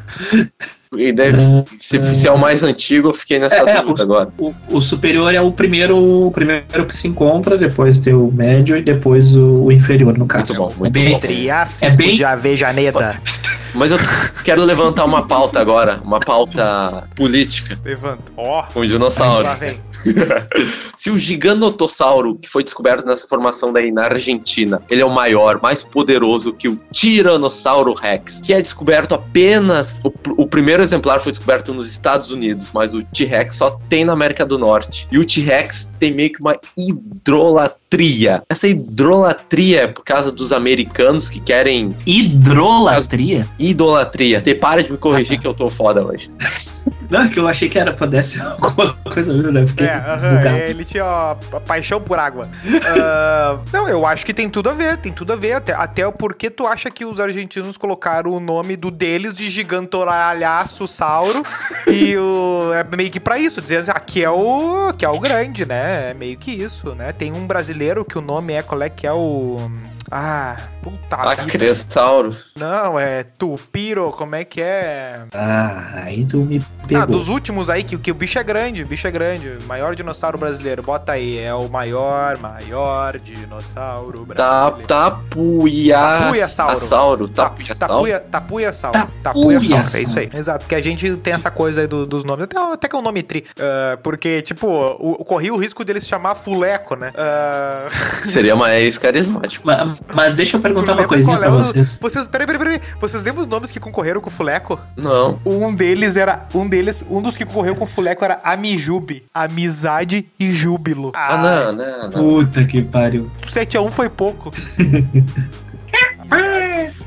E deve, se, se é o mais antigo, eu fiquei nessa É, é, dúvida o- agora. O, o superior é o primeiro, o primeiro que se encontra, depois tem o médio e depois o, o inferior, no caso. Muito bom, é muito bem, bom. Triássico É bem- de Avejaneda. Mas eu quero levantar uma pauta agora, uma pauta política Levanta. Ó. com dinossauros. Lá vem. Se o giganotossauro que foi descoberto nessa formação daí na Argentina, ele é o maior, mais poderoso que o Tiranossauro Rex, que é descoberto apenas o, o primeiro exemplar foi descoberto nos Estados Unidos, mas o T-Rex só tem na América do Norte. E o T-Rex tem meio que uma hidrolatria. Essa hidrolatria é por causa dos americanos que querem hidrolatria? idolatria. Te para de me corrigir que eu tô foda hoje. Não, que eu achei que era pudesse alguma coisa mesmo, né? Fiquei É, aham, bugado. é, ele tinha ó, pa- paixão por água. Ah, não, eu acho que tem tudo a ver, tem tudo a ver. Até, até o porquê tu acha que os argentinos colocaram o nome do deles de gigantoralhaço sauro e o, é meio que pra isso, dizer assim, aqui é o que é o grande, né? É meio que isso, né? Tem um brasileiro que o nome é, qual é que é o... Ah, puta vida. Acressauro. Não, é Tupiro, como é que é? Ah, aí tu me pegou. Ah, dos últimos aí, que, que o bicho é grande, o bicho é grande. Maior dinossauro brasileiro. Bota aí, é o maior, maior dinossauro Ta, brasileiro. tapuia... Tapuiasauro. Assauro. Ta- Tapuiasauro. Tapuia, tapuiasauro. Tapuiasauro. É isso aí. Exato, porque a gente tem essa coisa aí do- dos nomes, até, até que é um nome tri. Ah, porque, tipo, o, o- corria o risco dele se chamar Fuleco, né? Ah, Seria mais carismático. Ma- Mas, deixa eu perguntar uma coisinha qual pra vocês. Vocês, peraí, peraí, peraí. Vocês lembram os nomes que concorreram com o Fuleco? Não. Um deles era. Um deles, um dos que concorreu com o Fuleco era Amijube. Amizade e júbilo. Ah, não, não, não. Puta que pariu. 7x1 foi pouco.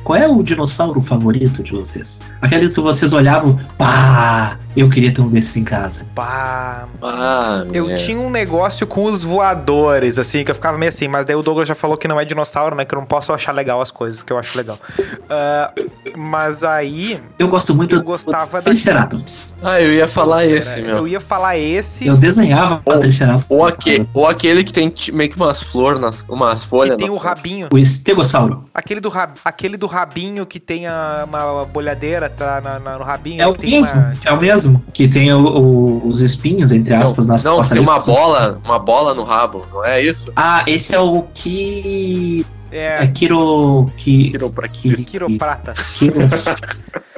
qual é o dinossauro favorito de vocês? Aquele que vocês olhavam, pá, eu queria ter um desses em casa. Pá. Ah, Eu é. tinha um negócio com os voadores, assim, que eu ficava meio assim, mas daí o Douglas já falou que não é dinossauro, né? Que eu não posso achar legal as coisas, que eu acho legal. Ah, mas aí, Eu gosto muito eu do gostava da. Triceratops. Ah, eu ia falar esse, meu. Eu ia falar esse. Eu desenhava a Triceratops. Ou, aque, ou aquele que tem meio que umas flores, umas Que folhas. tem o rabinho. O estegossauro. Aquele do, rab, aquele do rabinho que tem a, uma bolhadeira tá, na- na- no rabinho. É o que tem mesmo, uma- é o mesmo. Que tem o- o- os espinhos, entre aspas, nas Não, tem uma bola, uma bola no rabo, não é isso? Ah, esse é o que. É É, Kiro. Que. Tirou pra Que. quiroprata. Kiros. é,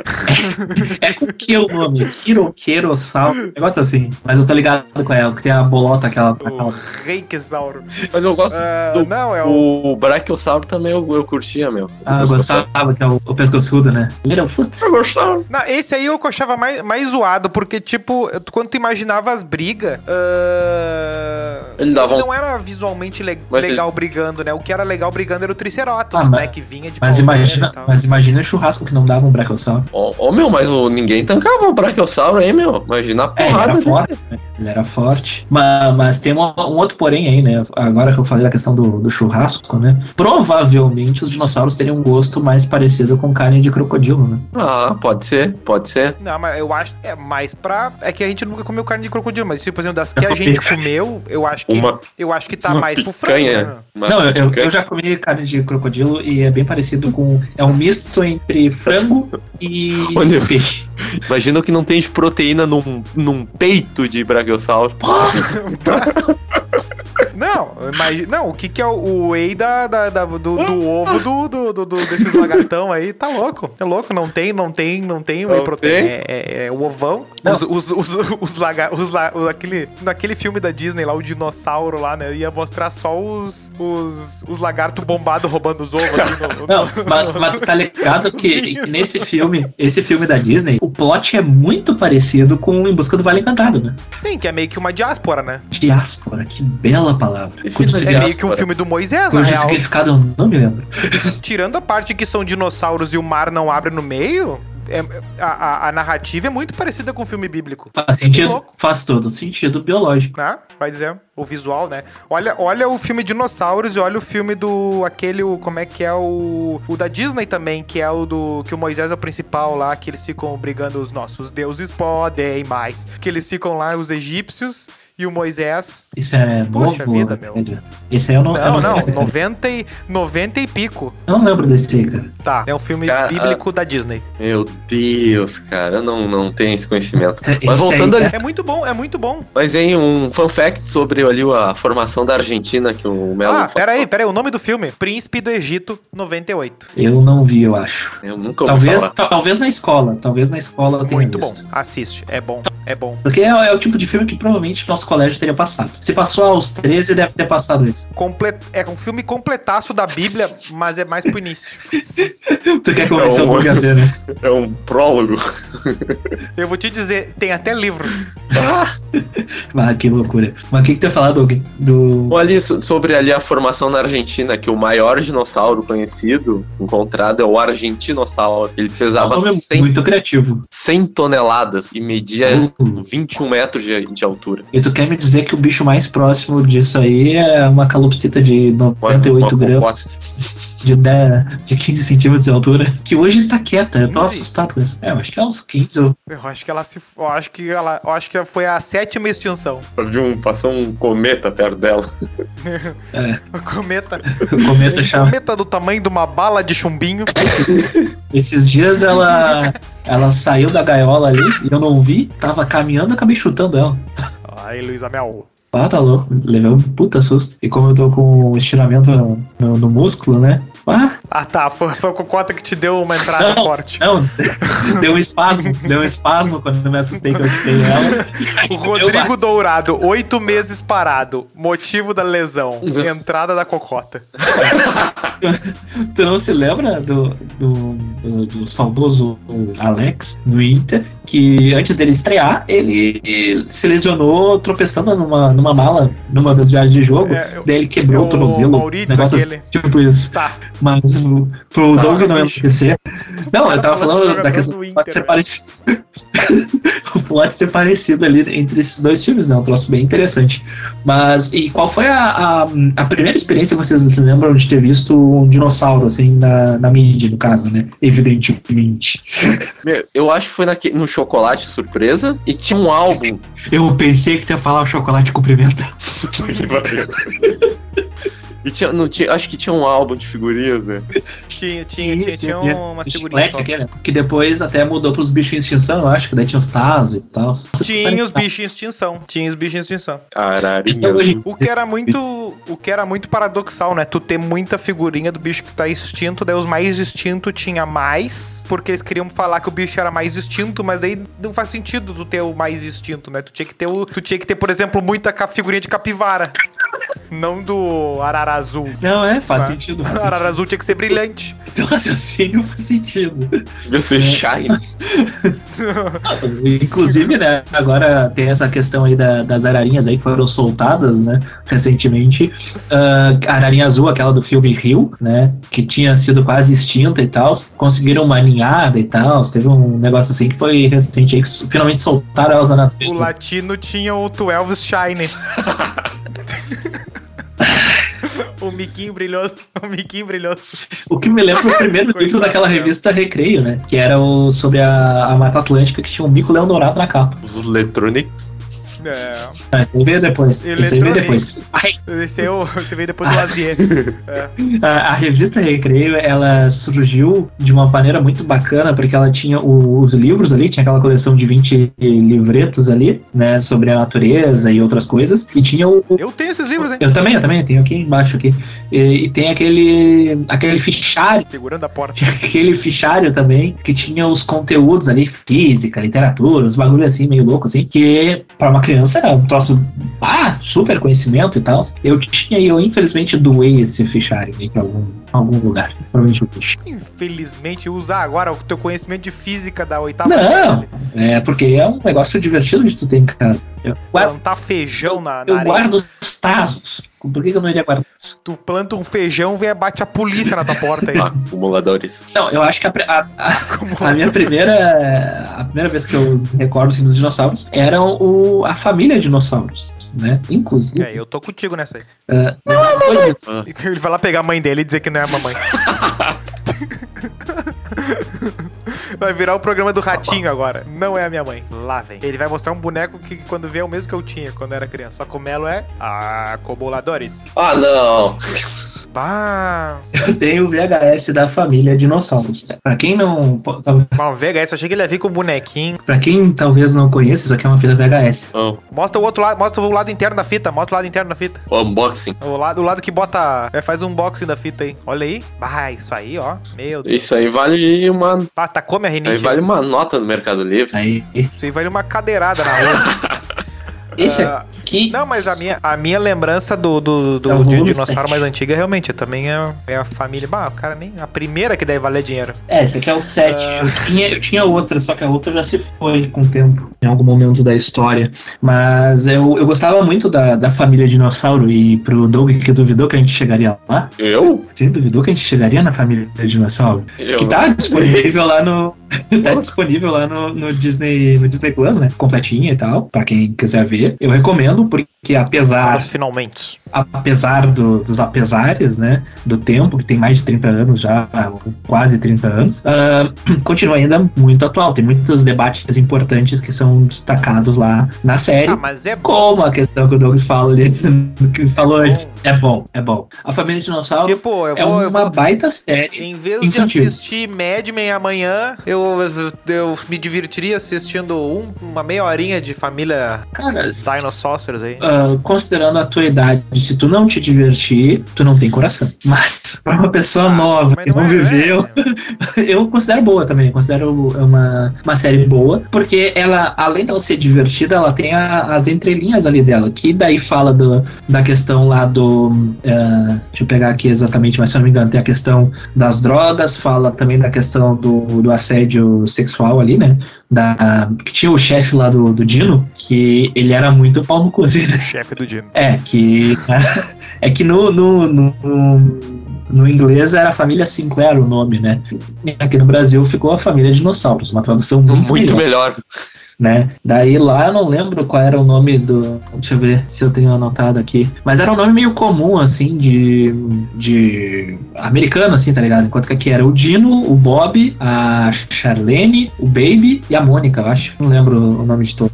é com que o nome? Kiro, Kirossauro. Negócio assim. Mas eu tô ligado com ela, que tem a bolota, aquela. O aquela- Reiksauro. Mas eu gosto Ah, do- não, é o. O Brachiosauro também eu, eu curtia, meu. Ah, eu gostava, que é o, o pescoçudo, né? Littlefoot. Eu gostava. Não, esse aí eu achava mais, mais zoado, porque, tipo, quando tu imaginava as brigas, ah, Ele dava um- não era visualmente le- Mas legal brigando, né? O que era legal brigando era o Triceratops, Ah, mas- né? Que vinha de Mas imagina, mas imagina o churrasco que não dava um brachiosauro. Ó, ó, meu, mas o, ninguém tancava o Brachiosauro aí, meu. Imagina a É, ele porrada. era dele. forte, né? Ele era forte. Mas, mas tem um, um outro porém aí, né? Agora que eu falei da questão do, do churrasco, né? Provavelmente os dinossauros teriam um gosto mais parecido com carne de crocodilo, né? Ah, pode ser, pode ser. Não, mas eu acho. É mais pra. É que a gente nunca comeu carne de crocodilo, mas, tipo, por exemplo, das que a gente comeu, eu acho que. Uma, Eu acho que tá mais pro frango, picanha. né? Não, eu, picanha. eu já comi carne de crocodilo e é bem parecido com. É um misto entre frango e Olha. peixe. Imagina o que não tem de proteína num, num peito de Brachiosauro. Não, mas, não, o que que é o, o whey da, da- da- do, do ovo do, do, do- do- desses lagartão aí? Tá louco, é louco, não tem, não tem, não tem whey tem? é, é- é o ovão. Não. Os, os, os, os, os la- aquele, naquele filme da Disney lá, o dinossauro lá, né, ia mostrar só os, os, os lagartos bombados roubando os ovos, assim, no, Não, no- mas, mas tá ligado que, que nesse filme, esse filme da Disney, o plot é muito parecido com Em Busca do Vale Encantado, né? Sim, que é meio que uma diáspora, né? Diáspora, que bela palavra. Cujo, Sim, É meio que um filme do Moisés, na real. significado eu não me lembro. Tirando a parte que são dinossauros e o mar não abre no meio, é- a, a- a narrativa é muito parecida com o filme bíblico. Faz sentido, faz todo sentido biológico. Né? Vai dizer, o visual, né? Olha, olha o filme Dinossauros e olha o filme do. aquele, o- como é que é o. O da Disney também, que é o do. que o Moisés é o principal lá, que eles ficam brigando, os nossos deuses podem mais. Que eles ficam lá, os egípcios e o Moisés. Isso é Poxa novo. vida, meu. Esse aí eu não, eu Não, não, lembro. 90 e, 90 e pico. Eu não lembro desse aí, cara. Tá, é um filme Cara, bíblico da Disney. Meu Deus, cara, eu não, não tenho esse conhecimento. Esse- Mas voltando aí- ali, É muito bom, é muito bom. mas em um fun fact sobre ali a formação da Argentina que o Melo Ah, peraí, peraí, o nome do filme? Príncipe do Egito 98. Eu não vi, eu acho. Eu nunca ouvi Talvez, talvez na escola. Talvez na escola eu tenha Muito bom. visto. Assiste, é bom, é bom. Porque é, é o tipo de filme que provavelmente nosso colégio teria passado. Se passou aos 13, deve ter passado isso. Comple- É um filme completaço da Bíblia, mas é mais pro início. Tu quer convencer É o um- a ver, né? É um prólogo. Eu vou te dizer, tem até livro. Ah, que loucura. Mas o que, que tu ia falar, Doug? Do. So- sobre ali a formação na Argentina, que o maior dinossauro conhecido encontrado é o argentinossauro. Ele É pesava nome 100, muito criativo. 100 toneladas e media Uh. 21 metros de, de altura. E tu quer me dizer que o bicho mais próximo disso aí é uma calopsita de 98 Uma- uma gramas, de, 10, de 15 centímetros de altura, que hoje tá quieta. Eu tô 15? assustado com isso. É, eu acho que é uns 15. ou- Eu acho que ela se. Eu acho que ela. Eu acho que foi a sétima extinção. De um, passou um cometa perto dela. O cometa. O cometa Um chama. cometa do tamanho de uma bala de chumbinho. Esses dias ela, ela saiu da gaiola ali e eu não vi, tava caminhando e acabei chutando ela. Aí, Luísa Mel. Ah, tá louco. Levei um puta susto. E como eu tô com estiramento no, no- no músculo, né? Ah, Ah, tá. Foi, foi a cocota que te deu uma entrada Não. forte. não. Deu um espasmo. Deu um espasmo quando eu me assustei que eu chutei ela. Rodrigo Dourado, oito meses parado. Motivo da lesão. Entrada da cocota. Tu não se lembra do, do, do, do saudoso Alex no Inter? Que antes dele estrear, ele se lesionou tropeçando numa, numa mala, numa das viagens de jogo. É, eu- daí ele quebrou é o o tornozelo. Maurício, negócio aquele. Tipo isso. Tá. Mas pro, pro Tá, Doug não bicho. enlouquecer. Não, eu tava falando da questão do do pode Inter, ser velho. parecido. pode ser parecido ali entre esses dois filmes, né? Um troço bem interessante. Mas, e qual foi a, a, a primeira experiência que vocês se lembram de ter visto um dinossauro, assim, na, na mídia, no caso, né? Evidentemente. Meu, eu acho que foi naque- no Chocolate Surpresa e tinha um álbum. Eu pensei que tu ia falar o chocolate cumprimenta. E tinha, não tinha, acho que tinha um álbum de figurinhas, né? Tinha, tinha, tinha, tinha Tinha uma figurinha. aquele, né? Que depois até mudou pros bichos em extinção, eu acho, que daí tinha os Tazos e tal. Tinha os bichos em extinção. Tinha os bichos em extinção. Ararinha. Então, O que era muito. O que era muito paradoxal, né? Tu ter muita figurinha do bicho que tá extinto, daí os mais extintos tinha mais, porque eles queriam falar que o bicho era mais extinto, mas daí não faz sentido tu ter o mais extinto, né? Tu tinha que ter, o, tu tinha que ter por exemplo, muita figurinha de capivara. Não do arara azul. Não, é, faz Tá. sentido. O Faz arara sentido. azul tinha que ser brilhante. Teu raciocínio faz sentido. Devia ser Shine. Inclusive, né, agora tem essa questão aí da- das ararinhas aí que foram soltadas, né, recentemente. Ah, a ararinha azul, aquela do filme Rio, né, que tinha sido quase extinta e tal, conseguiram uma ninhada e tal, teve um negócio assim que foi recente aí, que finalmente soltaram elas na o natureza. latino tinha o 12 Shine. miquinho brilhoso. O miquinho brilhoso. O que me lembra o primeiro Coitado daquela revista Recreio, né, que era o, sobre a, a Mata Atlântica, que tinha um mico leão dourado na capa. Os Electronics. É. Ah, esse aí veio depois. Esse aí veio depois. Esse, é o, esse veio depois do Lazier. a- a revista Recreio, ela surgiu de uma maneira muito bacana, porque ela tinha o- os livros ali, tinha aquela coleção de 20 livretos ali, né, sobre a natureza e outras coisas, e tinha o... Eu tenho esses livros, hein? Eu também, eu também, tenho aqui embaixo aqui. E, e tem aquele, aquele fichário, Segurando a porta. tinha aquele fichário também, que tinha os conteúdos ali, física, literatura, os bagulho assim, meio louco assim, que para uma criança era um troço, ah, super conhecimento e tal. Eu tinha eu infelizmente doei esse fichário aí pra algum, algum lugar. Provavelmente o bicho. Infelizmente, usar agora o teu conhecimento de física da oitava Não, é porque é um negócio divertido de tu ter em casa. Eu guardo, Plantar feijão na, na eu areia. guardo os tazos. Por que, que eu não iria guardar isso? Tu planta um feijão, vem bate a polícia na tua porta aí. Acumuladores. Não, eu acho que a, a- a- A minha primeira. A primeira vez que eu recordo assim, dos dinossauros era o, a família dinossauros, né? Inclusive. É, eu tô contigo nessa aí. ah, depois de- Ele vai lá pegar a mãe dele e dizer que não é a mamãe. Vai virar o programa do ratinho agora. Não é a minha mãe. Lá vem. Ele vai mostrar um boneco que quando vê é o mesmo que eu tinha quando era criança. Só que o Melo é acoboladores. Ah, não. Bah. eu tenho o VHS da família dinossauros. né? Pra quem não. Mal VHS, eu achei que ele ia vir com um bonequinho. Pra quem talvez não conheça, isso aqui é uma fita VHS. Não. Mostra o outro lado, mostra o lado interno da fita. Mostra o lado interno da fita. O unboxing. O lado, o lado que bota. É, faz um unboxing da fita aí. Olha aí. Ah, isso aí, ó. Meu Deus. Isso aí vale uma. Ah, tacou minha Aí vale uma nota no Mercado Livre. Aí. Isso aí vale uma cadeirada na rua. Esse Ah, aqui. Não, mas a minha, a minha lembrança do, do, do- É dinossauro sete. mais antiga realmente também é, é a família. Bah, o cara nem. A primeira que deve valer dinheiro. É, esse aqui é o 7. Ah. Eu, tinha, eu tinha outra, só que a outra já se foi com o tempo, em algum momento da história. Mas eu, eu gostava muito da, da família dinossauro e pro Doug que duvidou que a gente chegaria lá. Eu? Você duvidou que a gente chegaria na família dinossauro? Eu. Que tá disponível lá no. tá disponível lá no, no Disney, no Disney Plus, né? Completinha e tal, pra quem quiser ver. Eu recomendo, porque apesar, finalmente. apesar do- dos apesares, né? Do tempo, que tem mais de 30 anos já, quase 30 anos, ah, continua ainda muito atual. Tem muitos debates importantes que são destacados lá na série. Ah, mas é bom. Como a questão que o Doug fala ali, que falou É antes. É bom, é bom. A família dinossauro Tipo, eu é vou. uma eu vou baita série. em vez de infantil. assistir Mad Men amanhã, eu, eu me divertiria assistindo um- uma meia horinha de família Cara, Dinosaurs aí. ah, considerando a tua idade, se tu não te divertir, tu não tem coração. Mas pra uma pessoa Ah, nova mas que não é, viveu, né? eu considero boa também. Eu considero uma, uma série boa, porque ela, além dela ser divertida, ela tem a- as entrelinhas ali dela, que daí fala do, da questão lá do. ah, deixa eu pegar aqui exatamente, mas se eu não me engano, tem a questão das drogas, fala também da questão do, do assédio sexual ali, né? Da, que tinha o chefe lá do, do Dino, que ele era muito pau no cozinho, né? Chefe do Dino. É, que. é que no, no, no, no inglês era a família Sinclair o nome, né? E aqui no Brasil ficou a família Dinossauros, uma tradução muito, Muito melhor melhor. Né? Daí lá eu não lembro qual era o nome do. Deixa eu ver se eu tenho anotado aqui. Mas era um nome meio comum, assim, de. de. americano, assim, tá ligado? Enquanto que aqui era o Dino, o Bob, a Charlene, o Baby e a Mônica, eu acho. Não lembro o nome de todos.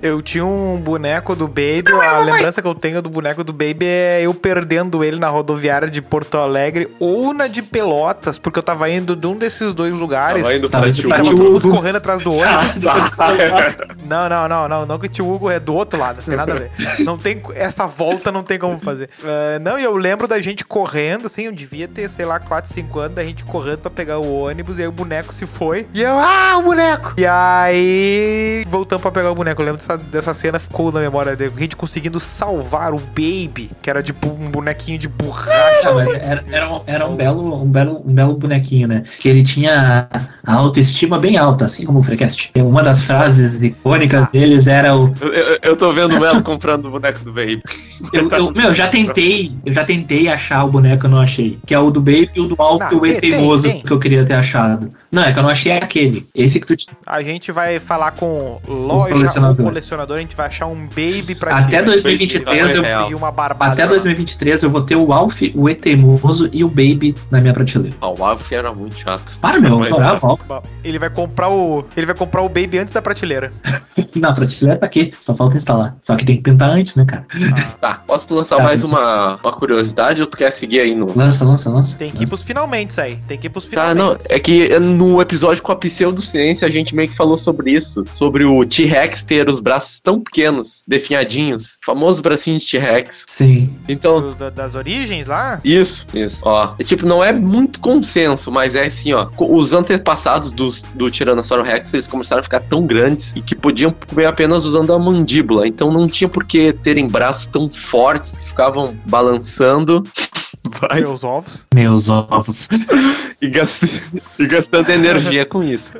Eu tinha um boneco do Baby, a lembrança que eu tenho do boneco do Baby é eu perdendo ele na rodoviária de Porto Alegre ou na de Pelotas, porque eu tava indo de um desses dois lugares. Tava indo Tava pra tava Tio todo mundo correndo atrás do ônibus. Não, não, não, não. Não que o tio Hugo é do outro lado, não tem nada a ver. Não tem, essa volta não tem como fazer. Ah, não, e eu lembro da gente correndo, assim, eu devia ter, sei lá, 4, 5 anos, da gente correndo pra pegar o ônibus, e aí o boneco se foi. E eu, ah, o boneco! E aí, voltamos pra pegar o boneco. Eu lembro dessa, dessa cena, ficou na memória dele. A gente conseguindo salvar o Baby, que era tipo um bonequinho de borracha. Ah, mas era, era, um, era um, belo, um, belo, um belo bonequinho, né? Que ele tinha a autoestima bem alta, assim como o Freecast. Uma das frases icônicas deles era o. Eu, eu, eu tô vendo o Melo comprando o boneco do Baby. Eu, eu- meu, eu já tentei, eu já tentei achar o boneco, eu não achei. Que é o do Baby e o do e E teimoso tem, que eu queria ter achado. Não, é que eu não achei aquele. Esse que tu tinha. A gente vai falar com loja colecionador. colecionador, a gente vai achar um Baby pra Até ti. 2023 eu. Real. conseguir uma barbada. Até 2023 eu vou ter o Alf, o E teimoso e o Baby na minha prateleira. Ah, o Alf era muito chato. Para, meu, eu adorava o Alf. Ele vai comprar o. Ele vai comprar o Baby antes da prateleira. Na prateleira pra quê? Só falta instalar. Só que tem que pintar antes, né, cara? Tá, posso lançar Tá, mais uma, uma curiosidade ou tu quer seguir aí no. Lança, lança, lança. Tem que ir pros finalmente aí. Tem que ir pros Tá, finalmente. não, é que no episódio com a pseudociência a gente meio que falou sobre isso. Sobre o T-Rex ter os braços tão pequenos, definhadinhos. Famoso bracinho de T-Rex. Sim. Então, Do- da- das origens lá? Isso, isso. Ó, é, tipo, não é muito consenso, mas é assim, ó. Os antepassados dos, do Tiranossauro Rex, eles começaram a ficar tão grandes e que podiam comer apenas usando a mandíbula. Então não tinha por que terem braços tão fortes que ficavam balançando. Vai, Meus ovos. Meus ovos. e, gast- e gastando energia com isso.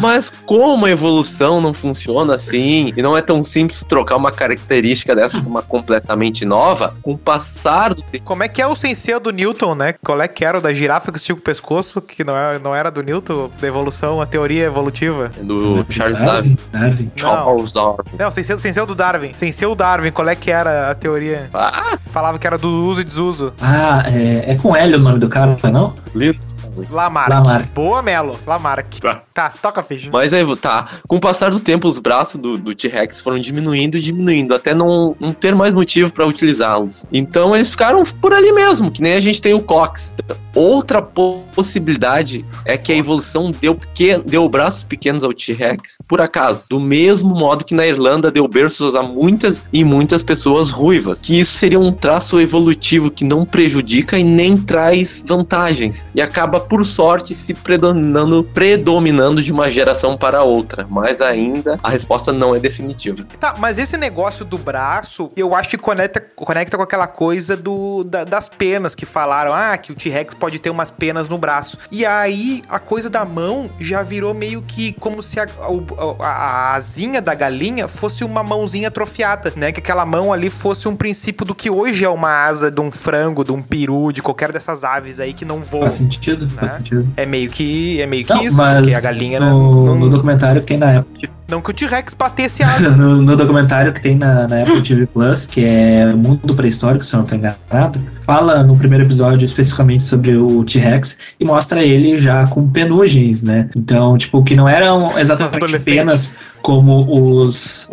Mas como a evolução não funciona assim, e não é tão simples trocar uma característica dessa por uma completamente nova, com o passar do tempo. Como é que é o sensei do Newton, né? Qual é que era o da girafa que estica o pescoço, que não, é, não era do Newton, da evolução, a teoria evolutiva? Do Charles Darwin. Darwin. Charles Darwin. Não, sensei, sensei do Darwin. Sensei o Darwin, qual é que era a teoria? Ah, Falava que era do uso e desuso. Ah, é, é com L o nome do cara, não? lindo. Lamarck. Lamarck. Boa, Melo. Lamarck. Tá. Tá, toca a ficha. Mas aí, tá. Com o passar do tempo, os braços do, do T-Rex foram diminuindo e diminuindo, até não, não ter mais motivo pra utilizá-los. Então eles ficaram por ali mesmo, que nem a gente tem o Cox. Outra po- possibilidade é que a evolução deu, pequen, deu braços pequenos ao T-Rex, por acaso. Do mesmo modo que na Irlanda deu berços a muitas e muitas pessoas ruivas. Que isso seria um traço evolutivo que não prejudica e nem traz vantagens. E acaba, por sorte, se predominando, predominando de uma geração para outra. Mas ainda a resposta não é definitiva. Tá, mas esse negócio do braço, eu acho que conecta, conecta com aquela coisa do, da- das penas que falaram. Ah, que o T-Rex pode ter umas penas no braço. E aí, a coisa da mão já virou meio que como se a, a- a asinha da galinha fosse uma mãozinha atrofiada, né? Que aquela mão ali fosse um princípio do que hoje é uma asa de um frango, de um peru, de qualquer dessas aves aí que não voam. Faz sentido, faz Né? sentido. É meio que, é meio que Não, isso, porque a galinha no, não, no documentário que tem na Apple, não que o T-Rex batesse asa. no, no documentário que tem na, na Apple TV Plus, que é Mundo Pré-Histórico, se eu não estou enganado, fala no primeiro episódio especificamente sobre o T-Rex e mostra ele já com penugens, né? Então, tipo, que não eram exatamente penas como os,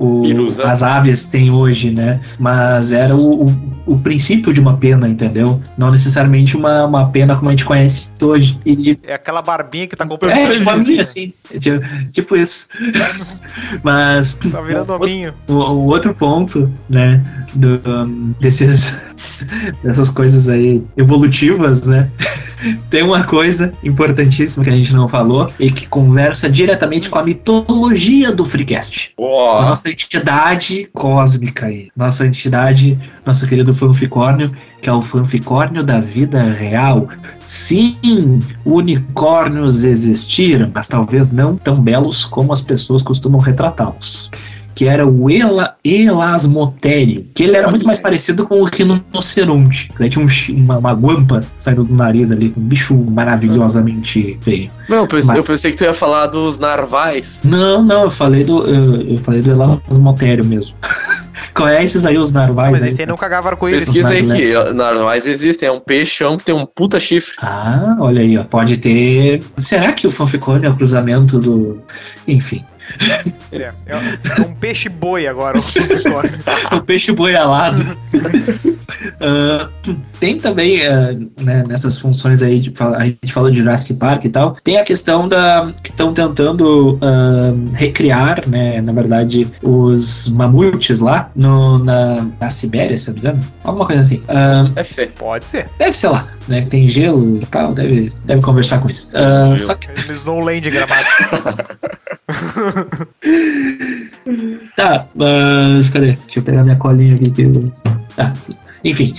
as aves têm hoje, né? Mas era o, o, o princípio de uma pena, entendeu? Não necessariamente uma, uma pena como a gente conhece hoje. E É aquela barbinha que tá é, completamente. tipo, assim. Tipo, tipo isso. Mas Tá virando hominho. o, o outro ponto, né, do, um, desses, dessas coisas aí evolutivas, né, tem uma coisa importantíssima que a gente não falou e que conversa diretamente com a mitologia do Freecast. A nossa entidade cósmica aí, nossa entidade, nosso querido fanficórnio, que é o fanficórnio da vida real. Sim, unicórnios existiram, mas talvez não tão belos como as pessoas costumam retratá-los. Que era o Ela, Elasmotério, que ele era muito mais parecido com o rinoceronte. Daí tinha um uma, uma guampa saindo do nariz ali, um bicho maravilhosamente feio. Não, eu pensei, Mas- eu pensei que tu ia falar dos narvais. Não, não, eu falei do. Eu, eu falei do Elasmotério mesmo. Conhece aí os narvais? Mas aí? esse aí não cagava arco-íris. Pesquisa aí que narvais existem. É um peixão que tem um puta chifre. Ah, olha aí, ó. Pode ter. Será que o fanficone é o cruzamento do. Enfim. É, é um peixe boi agora, o Supercore. o peixe boi alado. Ah, tem também, ah, né, nessas funções aí, de, a gente falou de Jurassic Park e tal, tem a questão da que estão tentando ah, recriar, né, na verdade, os mamutes lá no, na, na Sibéria, se não me engano. Alguma coisa assim. Deve ser. Pode ser. deve ser lá, né, que tem gelo e tal, deve, deve conversar com isso. Gelo. só que No Snowland gramado. Tá, mas cadê? Deixa eu pegar minha colinha aqui. Tá, enfim.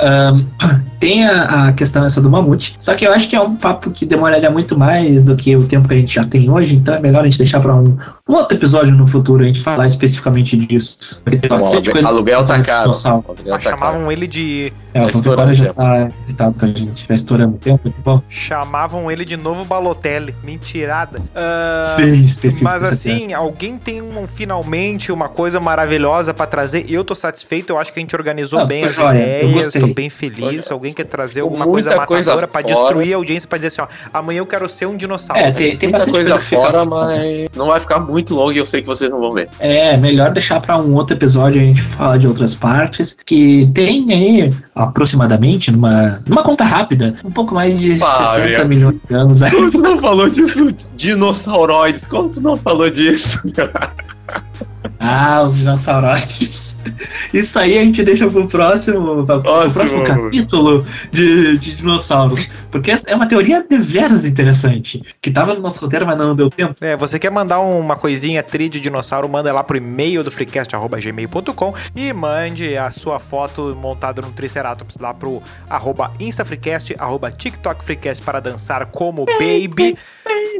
Ahn, tem a, a questão essa do mamute, só que eu acho que é um papo que demoraria muito mais do que o tempo que a gente já tem hoje, então é melhor a gente deixar pra um, um outro episódio no futuro a gente falar especificamente disso. Porque tem bastante aluguel, coisa. aluguel tá caro. Aluguel tá caro. chamavam ele de. É, o Tá estourando já tá irritado com a gente, já estouramos o tempo, que bom. Chamavam ele de novo Balotelli. Mentirada. Bem específico. Mas essa assim, alguém tem um, finalmente uma coisa maravilhosa pra trazer. Eu tô satisfeito, eu acho que a gente organizou Não, bem as joia, eu ideias, gostei. Bem feliz. Se alguém quer trazer alguma coisa matadora pra fora. destruir a audiência, pra dizer assim, ó, amanhã eu quero ser um dinossauro. É, tem, tem Muita bastante coisa coisa, fica fora, mas não vai ficar muito longo e eu sei que vocês não vão ver. É, melhor deixar pra um outro episódio a gente falar de outras partes, que tem aí aproximadamente, numa, numa conta rápida, um pouco mais de Ah, 60 meu. milhões de anos. aí. Como tu não falou disso? Dinossauroides, como tu não falou disso? Ah, os dinossauros. Isso aí a gente deixa pro próximo, pro Próximo. capítulo de, de dinossauros. Porque é uma teoria deveras interessante, que tava no nosso roteiro, mas não deu tempo. É, você quer mandar uma coisinha tri de dinossauro, manda lá pro e-mail do freecast.gmail.com e mande a sua foto montada num Triceratops lá pro arroba instafreecast, arroba tiktokfreecast para dançar como baby.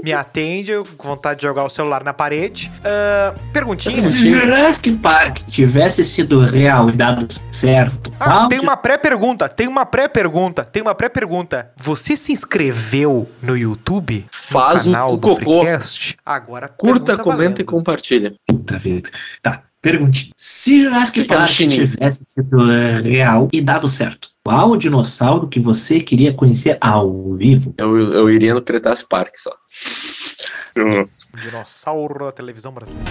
Me atende, com vontade de jogar o celular na parede. Ah, perguntinha. Se Jurassic Park tivesse sido real e dado certo, Ah, tem uma pré-pergunta, tem uma pré-pergunta, tem uma pré-pergunta. Você se inscreveu no YouTube? Faz no o- canal o do cocô. Freecast? Agora Curta, comenta e valendo. compartilha. Puta vida. Tá, perguntinha. Se Jurassic Park tivesse sido eh, real e dado certo, qual dinossauro que você queria conhecer ao vivo? Eu, eu iria no Cretaço Park só. Dinossauro da televisão brasileira.